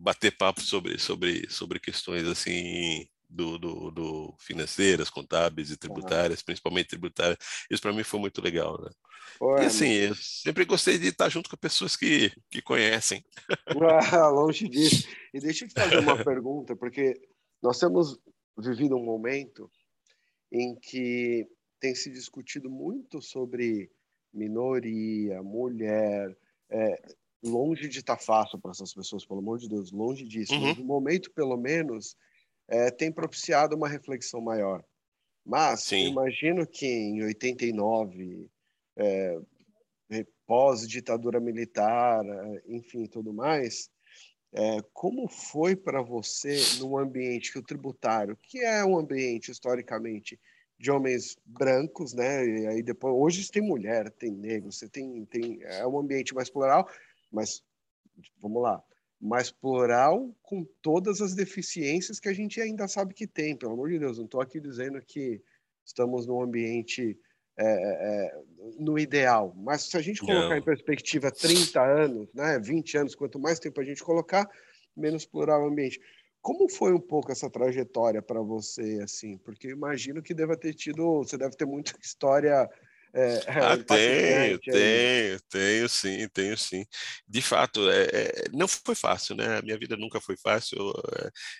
Speaker 2: bater papo sobre, sobre, sobre questões assim do, do, do financeiras, contábeis e tributárias, uhum. principalmente tributárias. Isso para mim foi muito legal, né? e assim, eu sempre gostei de estar junto com pessoas que, que conhecem.
Speaker 1: Ah, longe disso. E deixa eu te fazer uma pergunta, porque nós temos vivido um momento em que tem se discutido muito sobre minoria, mulher, é, longe de estar tá fácil para essas pessoas, pelo amor de Deus, longe disso. Uhum. Mas no momento, pelo menos, é, tem propiciado uma reflexão maior. Mas imagino que em 89, é, pós-ditadura militar, é, enfim, tudo mais, é, como foi para você num ambiente que o tributário, que é um ambiente historicamente de homens brancos, né? E aí depois hoje tem mulher, tem negro, você tem tem é um ambiente mais plural, mas vamos lá, mais plural com todas as deficiências que a gente ainda sabe que tem, pelo amor de Deus. Não estou aqui dizendo que estamos num ambiente é, é, no ideal, mas se a gente colocar Não. em perspectiva 30 anos, né, 20 anos, quanto mais tempo a gente colocar, menos plural o ambiente. Como foi um pouco essa trajetória para você, assim? Porque imagino que deva ter tido, você deve ter muita história é,
Speaker 2: ah, tenho, tenho, tenho sim, tenho sim. De fato, é, é, não foi fácil, né? A minha vida nunca foi fácil.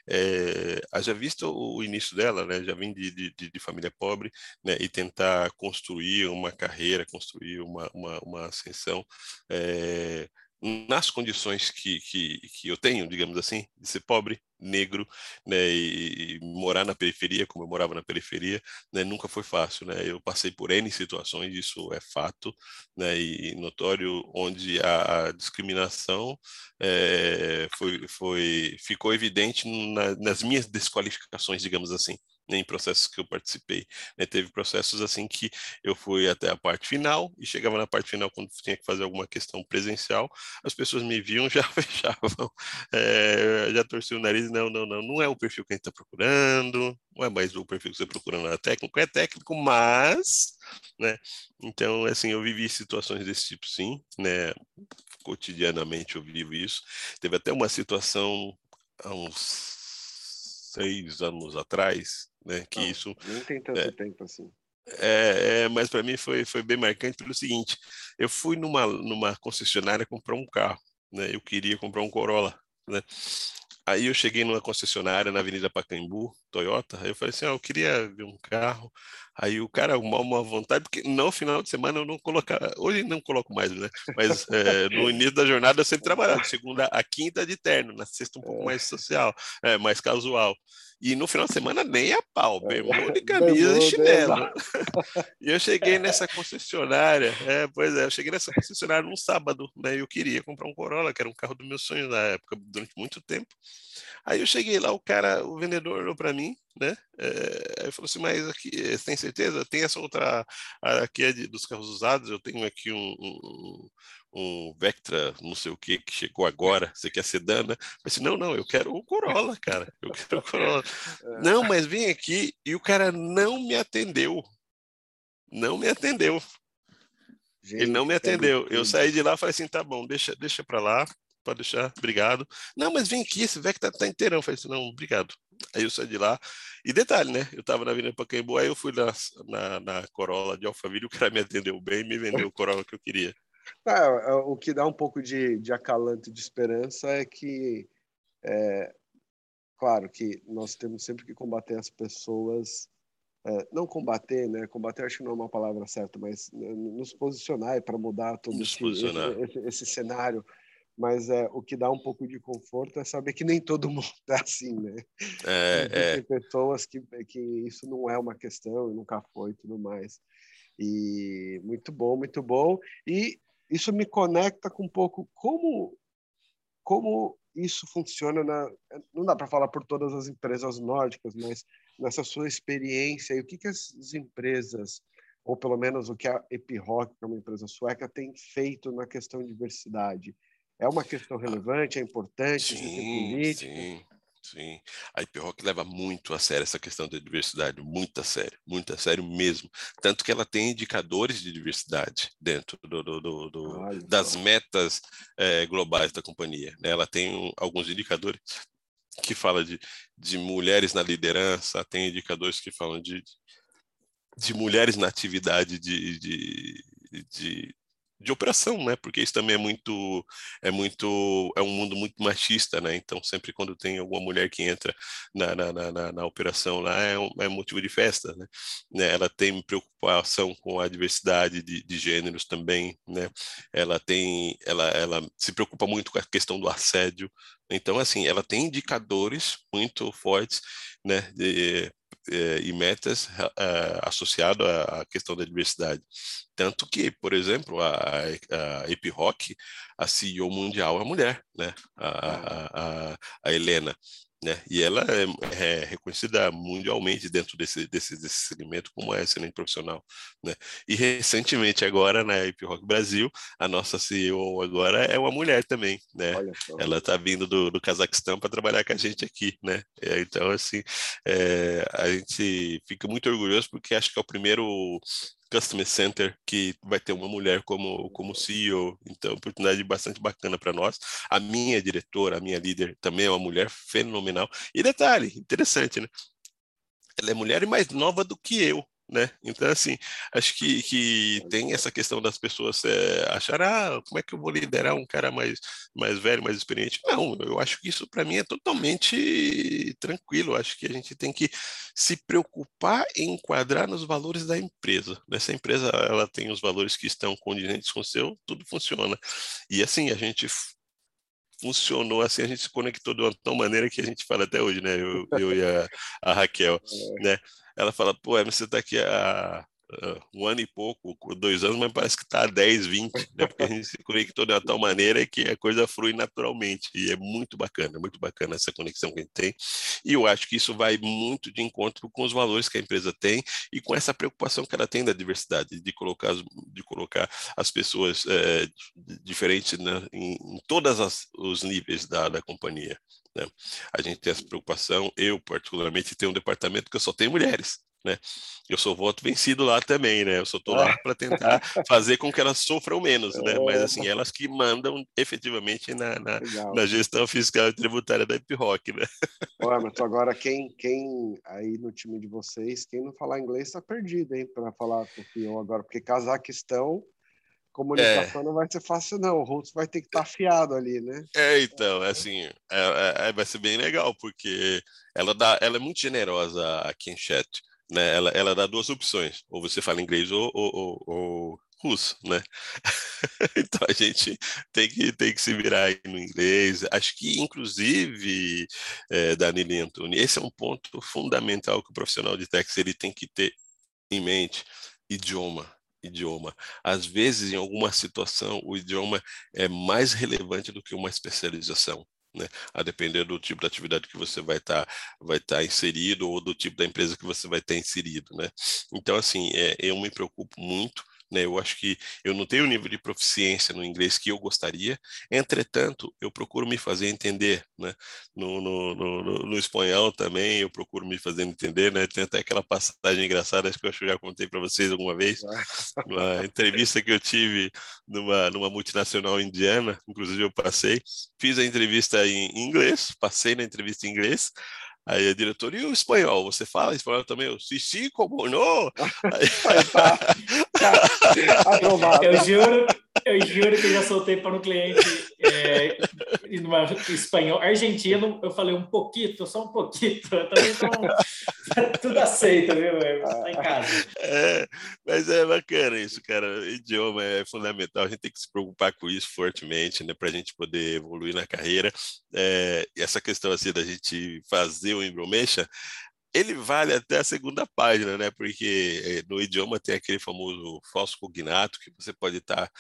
Speaker 2: É, é já visto o início dela, né? Já vim de, de, de, família pobre, né? E tentar construir uma carreira, construir uma, uma, uma ascensão. É, nas condições que, que, que eu tenho, digamos assim, de ser pobre, negro, né, e, e, morar na periferia, como eu morava na periferia, né, nunca foi fácil, né, eu passei por N situações, isso é fato, né, e notório, onde a, a discriminação é, foi, foi, ficou evidente na, nas minhas desqualificações, digamos assim, em processos que eu participei. Né? Teve processos assim que eu fui até a parte final e chegava na parte final quando tinha que fazer alguma questão presencial, as pessoas me viam já fechavam, é, já torciam o nariz, não, não, não, não é o perfil que a gente está procurando, não é mais o perfil que você está procurando, é técnico, é técnico, mas, né? Então, assim, eu vivi situações desse tipo, sim, né? Cotidianamente eu vivo isso. Teve até uma situação há uns seis anos atrás, né? Que
Speaker 1: não,
Speaker 2: isso.
Speaker 1: Nem tem tanto é, tempo assim.
Speaker 2: É, é mas para mim foi, foi bem marcante pelo seguinte: eu fui numa, numa concessionária comprar um carro, né? Eu queria comprar um Corolla, né? Aí eu cheguei numa concessionária na Avenida Pacaembu, Toyota, aí eu falei assim, ah, eu queria ver um carro. Aí o cara, uma, uma vontade, porque no final de semana eu não colocava, hoje não coloco mais, né? Mas é, no início da jornada eu sempre trabalhava, segunda a quinta de terno, na sexta um pouco mais social, é, mais casual. E no final de semana nem a pau, bermuda e camisa e chinelo. e eu cheguei nessa concessionária, é, pois é, eu cheguei nessa concessionária num sábado, né? Eu queria comprar um Corolla, que era um carro dos meus sonhos na época, durante muito tempo. Aí eu cheguei lá, o cara, o vendedor olhou para mim, né? É, aí falou assim, mas aqui, você tem certeza? Tem essa outra, aqui é de, dos carros usados, eu tenho aqui um, um, um Vectra, não sei o que, que chegou agora, você quer sedana? Eu disse, não, não, eu quero o Corolla, cara, eu quero o Corolla. É. Não, mas vem aqui, e o cara não me atendeu, não me atendeu. Gente, Ele não me atendeu. Eu saí de lá e falei assim, tá bom, deixa, deixa para lá, pode deixar, obrigado. Não, mas vem aqui, esse Vectra tá inteirão. Eu falei assim, não, obrigado. Aí eu saí de lá. E detalhe, né? Eu estava na Avenida Pacaembu, aí eu fui na, na, na Corolla de Alphaville, o cara me atendeu bem e me vendeu o Corolla que eu queria.
Speaker 1: É, o que dá um pouco de, de acalanto de esperança é que, é, claro, que nós temos sempre que combater as pessoas, é, não combater, né? Combater acho que não é uma palavra certa, mas né, nos posicionar para mudar todo esse, esse, esse, esse, cenário. Mas é, o que dá um pouco de conforto é saber que nem todo mundo é assim, né? É, Tem é. pessoas que, que isso não é uma questão nunca foi e tudo mais. E muito bom, muito bom. E isso me conecta com um pouco como como isso funciona na não dá para falar por todas as empresas nórdicas, mas nessa sua experiência e o que que as empresas ou pelo menos o que a Epiroc, que é uma empresa sueca, tem feito na questão de diversidade. É uma questão relevante, é importante,
Speaker 2: sim, sim. Sim, a IP Rock leva muito a sério essa questão da diversidade, muito a sério, muito a sério mesmo. Tanto que ela tem indicadores de diversidade dentro do, do, do, do das metas é, globais da companhia. Né? Ela tem um, alguns indicadores que falam de, de mulheres na liderança, tem indicadores que falam de, de mulheres na atividade de, de, de de operação, né? Porque isso também é muito, é muito, é um mundo muito machista, né? Então sempre quando tem alguma mulher que entra na, na, na, na operação lá é, um, é motivo de festa, né? né? Ela tem preocupação com a diversidade de, de gêneros também, né? Ela tem, ela, ela se preocupa muito com a questão do assédio. Então assim, ela tem indicadores muito fortes, né? De, e metas uh, associado à questão da diversidade. Tanto que, por exemplo, a, a EpiRock, a CEO mundial é mulher, né? a, a, a, a Helena né? E ela é, é, reconhecida mundialmente dentro desse, desse, desse segmento como uma excelente profissional, né? E recentemente agora na Hip Rock Brasil, a nossa CEO agora é uma mulher também, né? Ela está vindo do, do Cazaquistão para trabalhar com a gente aqui, né? É, então assim, é, a gente fica muito orgulhoso porque acho que é o primeiro Customer Center, que vai ter uma mulher como, como CEO. Então, oportunidade bastante bacana para nós. A minha diretora, a minha líder, também é uma mulher fenomenal. E detalhe, interessante, né? Ela é mulher e mais nova do que eu né? Então, assim, acho que, que tem essa questão das pessoas é, achar, ah, como é que eu vou liderar um cara mais, mais velho, mais experiente? Não, eu acho que isso para mim é totalmente tranquilo. acho que a gente tem que se preocupar em enquadrar nos valores da empresa. Nessa empresa, ela tem os valores que estão condizentes com o seu, tudo funciona. E assim, a gente funcionou assim, a gente se conectou de uma tal maneira que a gente fala até hoje, né? Eu, eu e a, a Raquel, é. né? Ela fala, pô, você está aqui há um ano e pouco, dois anos, mas parece que está há 10, 20, né? Porque a gente se conectou de uma tal maneira que a coisa flui naturalmente. E é muito bacana, muito bacana essa conexão que a gente tem. E eu acho que isso vai muito de encontro com os valores que a empresa tem e com essa preocupação que ela tem da diversidade, de colocar, de colocar as pessoas é, diferentes né? em, em todos os níveis da, da companhia. Né? A gente tem essa preocupação. Eu, particularmente, tenho um departamento que eu só tenho mulheres. Né? Eu sou voto vencido lá também, né? Eu só estou lá para tentar fazer com que elas sofram menos, né? Mas assim, elas que mandam efetivamente na, na, na gestão fiscal e tributária da IPROC, né?
Speaker 1: Ô, Emerson, agora quem, quem aí no time de vocês, quem não falar inglês está perdido, hein? Para falar com o agora, porque Cazaquistão comunicação é. não vai ser fácil, não. O Roots vai ter que estar tá afiado ali, né?
Speaker 2: É, então, é assim, é, é, vai ser bem legal, porque ela, dá, ela é muito generosa em chat. Né? Ela, ela dá duas opções, ou você fala inglês ou, ou, ou, ou russo, né? então a gente tem que, tem que se virar aí no inglês. Acho que, inclusive, é, Danilo e Antônio, esse é um ponto fundamental que o profissional de Tex ele tem que ter em mente, idioma idioma. Às vezes, em alguma situação, o idioma é mais relevante do que uma especialização. Né? A depender do tipo de atividade que você vai estar tá, vai tá inserido ou do tipo da empresa que você vai estar inserido, né? Então, assim, é, eu me preocupo muito né? Eu acho que eu não tenho o nível de proficiência no inglês que eu gostaria, entretanto, eu procuro me fazer entender. Né? No, no, no, no espanhol também eu procuro me fazer entender. Né? Tem até aquela passagem engraçada, acho que eu já contei para vocês alguma vez, uma entrevista que eu tive numa, numa multinacional indiana, inclusive eu passei, fiz a entrevista em inglês, passei na entrevista em inglês, Aí a diretora, e o espanhol? Você fala espanhol também? Eu, sim, sim, como não?
Speaker 3: eu juro, eu juro que já soltei para um cliente é, espanhol argentino, eu falei um pouquinho, só um não, tudo aceito, viu? Tá em casa.
Speaker 2: É, mas é bacana isso, cara. Idioma é fundamental, a gente tem que se preocupar com isso fortemente, né, para a gente poder evoluir na carreira. É, essa questão assim da gente fazer o embromation, ele vale até a segunda página, né? Porque eh, no idioma tem aquele famoso falso cognato que você pode estar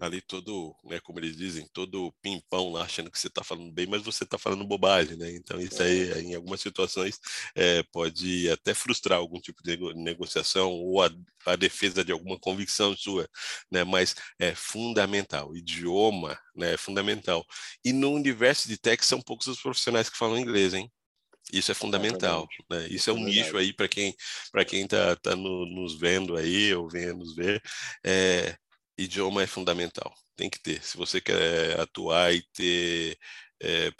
Speaker 2: ali todo, né, como eles dizem, todo pimpão lá, achando que você está falando bem, mas você está falando bobagem, né? Então isso aí, é. em algumas situações, é, pode até frustrar algum tipo de negociação ou a, a, defesa de alguma convicção sua, né? Mas é fundamental. O idioma, né? É fundamental. E no universo de tech são poucos os profissionais que falam inglês, hein? Isso é fundamental, né? Isso é, é um nicho aí para quem para quem está tá, no, nos vendo aí ou venha nos ver. É, idioma é fundamental, tem que ter. Se você quer atuar e ter é,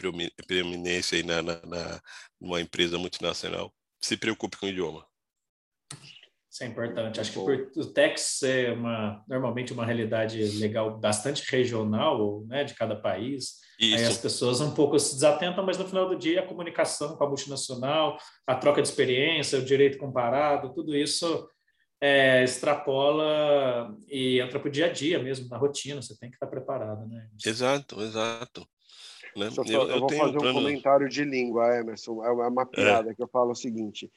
Speaker 2: preeminência aí na, na, na, numa empresa multinacional, se preocupe com o idioma.
Speaker 3: Isso é importante. Acho que por o Tex é uma, normalmente uma realidade legal bastante regional, né, de cada país. Isso. Aí as pessoas um pouco se desatentam, mas no final do dia a comunicação com a multinacional, a troca de experiência, o direito comparado, tudo isso é, extrapola e entra para o dia a dia mesmo, na rotina. Você tem que estar preparado, né?
Speaker 2: Exato, exato.
Speaker 1: Né? Eu, eu, eu, vou fazer um plano... comentário de língua, Emerson. É uma é. piada é. que eu falo o seguinte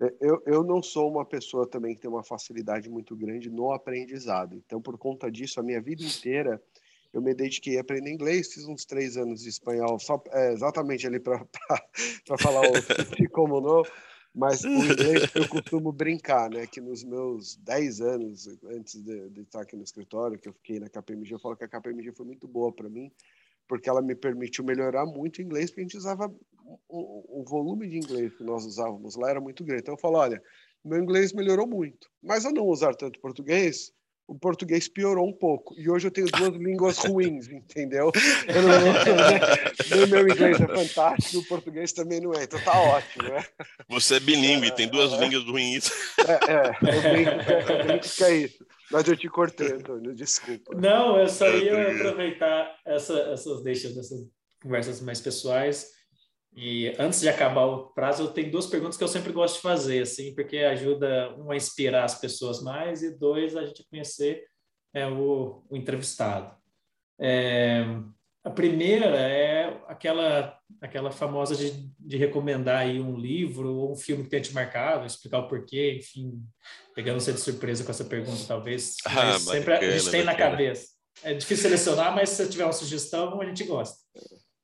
Speaker 1: é, eu, eu não sou uma pessoa também que tem uma facilidade muito grande no aprendizado. Então, por conta disso, a minha vida inteira eu me dediquei a aprender inglês, fiz uns três anos de espanhol, só é, exatamente ali para falar o como não, mas o inglês eu costumo brincar, né? Que nos meus dez anos, antes de, de, estar aqui no escritório, que eu fiquei na KPMG, eu falo que a KPMG foi muito boa para mim, porque ela me permitiu melhorar muito o inglês, porque a gente usava o, o, volume de inglês que nós usávamos lá era muito grande. Então eu falo, olha, meu inglês melhorou muito, mas ao não usar tanto português, o português piorou um pouco. E hoje eu tenho duas línguas ruins, entendeu? Eu não, meu inglês é fantástico, o português também não é, então tá ótimo, né?
Speaker 2: Você é bilíngue, é, tem duas é, línguas ruins.
Speaker 1: É, é eu brinco, que, é, eu brinco que é isso. Mas eu te cortei, Antônio, desculpa.
Speaker 3: Não, eu só ia aproveitar essa, essas deixas, dessas conversas mais pessoais. E antes de acabar o prazo, eu tenho duas perguntas que eu sempre gosto de fazer, assim, porque ajuda, um, a inspirar as pessoas mais, e dois, a gente conhecer é, o, o entrevistado. É, a primeira é aquela, aquela famosa de, de recomendar aí um livro ou um filme que tenha te marcado, explicar o porquê, enfim, pegando você de surpresa com essa pergunta, talvez. Ah, sempre bacana, a gente tem bacana. na cabeça. É difícil selecionar, mas se tiver uma sugestão, a gente gosta.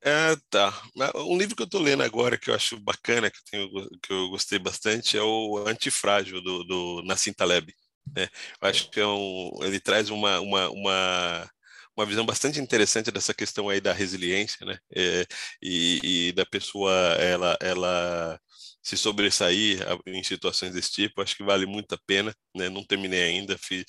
Speaker 2: É, tá. Um livro que eu estou lendo agora que eu acho bacana, que eu, tenho, que eu gostei bastante, é o Antifrágil, do, do Nassim Taleb. Né? Eu acho que é um, ele traz uma, uma, uma, uma visão bastante interessante dessa questão aí da resiliência, né? É, e, e, da pessoa, ela, ela se sobressair em situações desse tipo, acho que vale muito a pena, né? Não terminei ainda, fiz,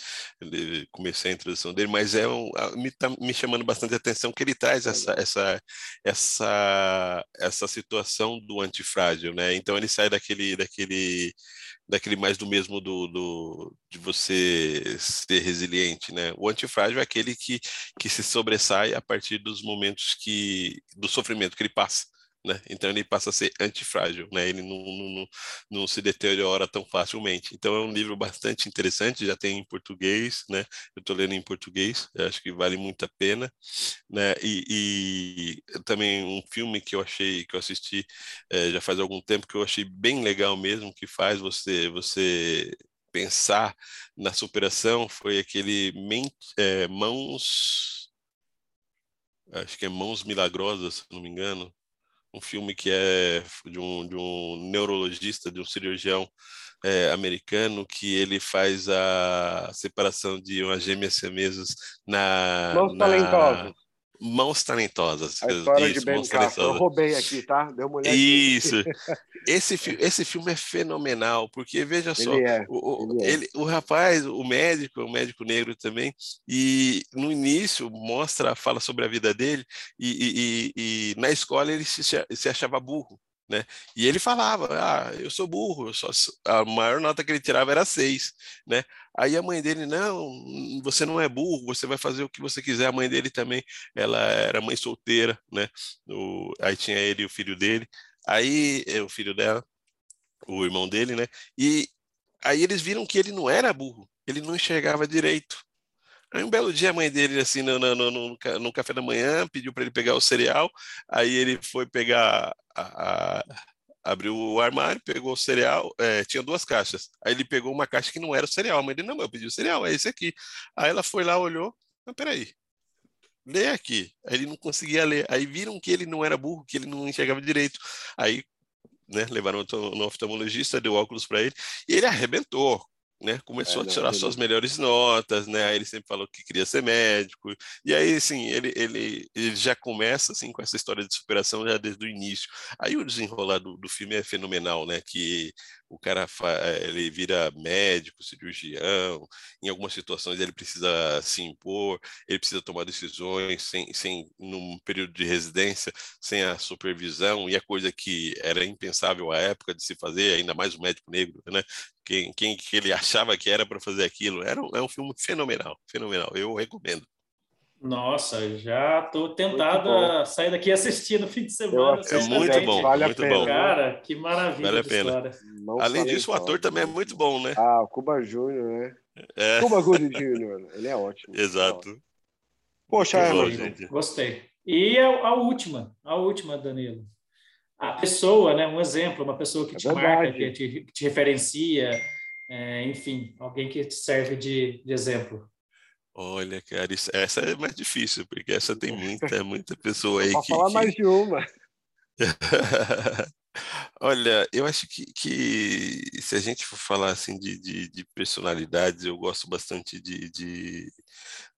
Speaker 2: comecei a introdução dele, mas é um, me está me chamando bastante atenção que ele traz essa essa essa essa situação do antifrágil, né? Então ele sai daquele daquele daquele mais do mesmo do, do de você ser resiliente, né? O antifrágil é aquele que que se sobressai a partir dos momentos que do sofrimento que ele passa né? Então ele passa a ser antifrágil, né? Ele não, não, não, se deteriora tão facilmente. Então é um livro bastante interessante, já tem em português, né? Eu estou lendo em português, acho que vale muito a pena, né? E, e, também um filme que eu achei, que eu assisti é, já faz algum tempo, que eu achei bem legal mesmo, que faz você, você pensar na superação, foi aquele é, Mãos acho que é Mãos Milagrosas, se não me engano, um filme que é de um, de um neurologista, de um cirurgião é, americano, que ele faz a separação de umas gêmeas siamesas na...
Speaker 1: Mãos na... talentosas.
Speaker 2: Mãos Talentosas.
Speaker 1: A história Isso, de Ben. Eu roubei aqui, tá? Deu olhada.
Speaker 2: Isso. esse, esse filme é fenomenal, porque veja só, ele é, o, ele é. O rapaz, o médico, o médico negro também, e no início mostra, fala sobre a vida dele, e, e, e, e na escola ele se, se achava burro. Né? E ele falava, ah, eu sou burro, eu só, a maior nota que ele tirava era seis, né? Aí a mãe dele, não, você não é burro, você vai fazer o que você quiser. A mãe dele também, ela era mãe solteira, né? O, aí tinha ele e o filho dele. Aí é o filho dela, o irmão dele, né? E aí eles viram que ele não era burro, ele não enxergava direito. Aí um belo dia a mãe dele, assim, no, no, no, no café da manhã, pediu para ele pegar o cereal, aí ele foi pegar, a, a, abriu o armário, pegou o cereal, é, tinha duas caixas, aí ele pegou uma caixa que não era o cereal, a mãe dele, não, eu pedi o cereal, é esse aqui. Aí ela foi lá, olhou, não, peraí, lê aqui. Aí ele não conseguia ler, aí viram que ele não era burro, que ele não enxergava direito, aí né, levaram no oftalmologista, deu óculos para ele, e ele arrebentou, né? Começou é, a tirar suas melhores notas, né? Aí ele sempre falou que queria ser médico. E aí, assim, ele, ele, ele já começa, assim, com essa história de superação já desde o início. Aí o desenrolar do, do filme é fenomenal, né? Que o cara ele vira médico, cirurgião, em algumas situações ele precisa se impor, ele precisa tomar decisões sem, sem num período de residência, sem a supervisão, e a coisa que era impensável à época de se fazer, ainda mais o médico negro, né? Quem, quem que ele achava que era para fazer aquilo. Era um, é um filme fenomenal, fenomenal. Eu recomendo.
Speaker 3: Nossa, já estou tentado a sair daqui e assistir no fim de semana.
Speaker 2: É muito bom, vale muito bom.
Speaker 3: Cara, que maravilha
Speaker 2: vale a pena. Além disso, o ator também é muito bom, né?
Speaker 1: Ah, o Cuba Júnior, né? É. Cuba Gooding Júnior, ele é ótimo.
Speaker 2: Exato. É
Speaker 1: ótimo. Poxa,
Speaker 3: Emerson. Gostei. E a, a, última, a última, Danilo. A pessoa, né? Um exemplo, uma pessoa que é te verdade. marca, que te, que te referencia, é, enfim, alguém que te serve de, de exemplo.
Speaker 2: Olha, cara, isso, essa é mais difícil, porque essa tem muita, muita pessoa aí que.
Speaker 1: falar
Speaker 2: que...
Speaker 1: mais de uma.
Speaker 2: Olha, eu acho que, que, se a gente for falar assim de, de, de personalidades, eu gosto bastante de, de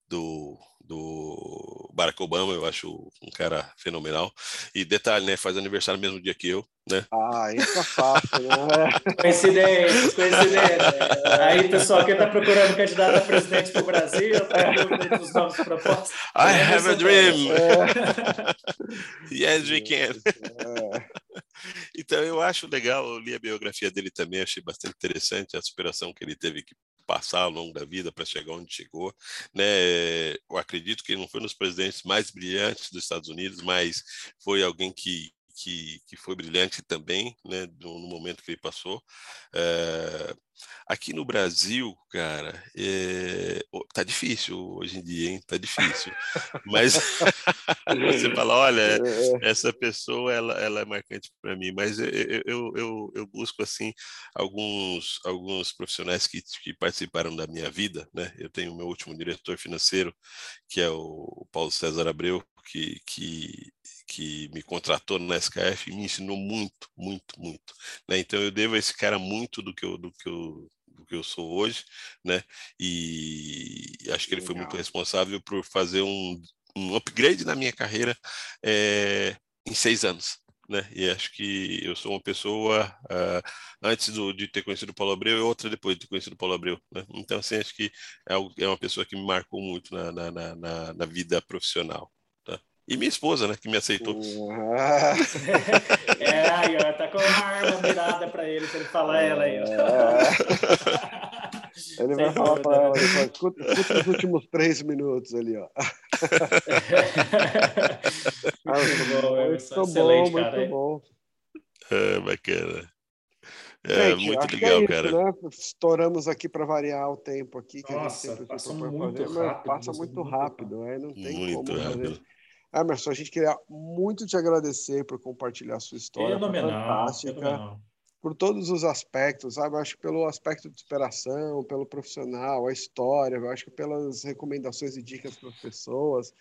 Speaker 2: do do Barack Obama, eu acho um cara fenomenal. E detalhe, né? Faz aniversário no mesmo dia que eu, né?
Speaker 1: Ah, isso é fácil, né?
Speaker 3: coincidência, coincidência. Aí, pessoal, quem está procurando candidato a presidente do Brasil, tá dos novos propostos. I
Speaker 2: é have a dream. É. yes, we can. É. Então, eu acho legal, eu li a biografia dele também, achei bastante interessante a superação que ele teve que passar ao longo da vida para chegar onde chegou. Né? Eu acredito que ele não foi um dos presidentes mais brilhantes dos Estados Unidos, mas foi alguém que que, que foi brilhante também, né, no, no momento que ele passou. É, aqui no Brasil, cara, é, tá difícil hoje em dia, hein? Tá difícil. Mas você fala, olha, é, é. essa pessoa, ela, ela é marcante para mim. Mas eu, eu, eu, eu, busco, assim, alguns, alguns profissionais que, que participaram da minha vida, né? Eu tenho o meu último diretor financeiro, que é o Paulo César Abreu, que, que, que me contratou na SKF e me ensinou muito, muito, muito. Né? Então eu devo a esse cara muito do que eu, do que eu, do que eu sou hoje, né? E acho que ele foi muito responsável por fazer um, um upgrade na minha carreira é, em seis anos. Né? E acho que eu sou uma pessoa uh, antes do, de ter conhecido o Paulo Abreu e outra depois de ter conhecido o Paulo Abreu. Né? Então, assim, acho que é, é uma pessoa que me marcou muito na, na, na, na vida profissional. E minha esposa, né, que me aceitou.
Speaker 3: é, aí, ó, tá com uma arma mirada para ele, para ele falar ela aí, ó.
Speaker 1: Ele vai falar para ela, ele escuta, escuta os últimos três minutos ali, ó.
Speaker 3: ah, muito bom, muito bom,
Speaker 1: muito bom.
Speaker 2: É, bacana. É Gente, muito legal, é isso, cara. Né?
Speaker 1: Estouramos aqui para variar o tempo aqui.
Speaker 3: Que Nossa, a gente passa muito fazer, rápido.
Speaker 1: Passa muito rápido, aí não tem
Speaker 2: muito
Speaker 1: como
Speaker 2: rápido.
Speaker 1: fazer. Emerson, a gente queria muito te agradecer por compartilhar a sua história.
Speaker 3: Fenomenal, fantástica. Fenomenal.
Speaker 1: Por todos os aspectos, sabe? Eu acho que pelo aspecto de superação, pelo profissional, a história, eu acho que pelas recomendações e dicas para as pessoas.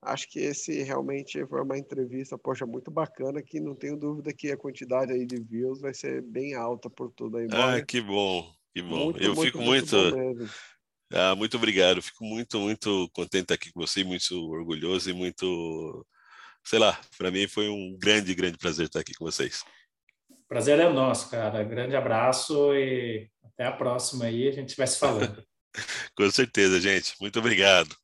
Speaker 1: Acho que esse realmente foi uma entrevista, poxa, muito bacana, que não tenho dúvida que a quantidade aí de views vai ser bem alta por tudo aí.
Speaker 2: Ah, que bom, que bom. Muito, eu muito, fico muito, muito ah, muito obrigado. Fico muito, muito contente de estar aqui com você, muito orgulhoso e muito, sei lá, para mim foi um grande, grande prazer estar aqui com vocês.
Speaker 3: Prazer é nosso, cara. Grande abraço e até a próxima aí, a gente vai se falando.
Speaker 2: com certeza, gente. Muito obrigado.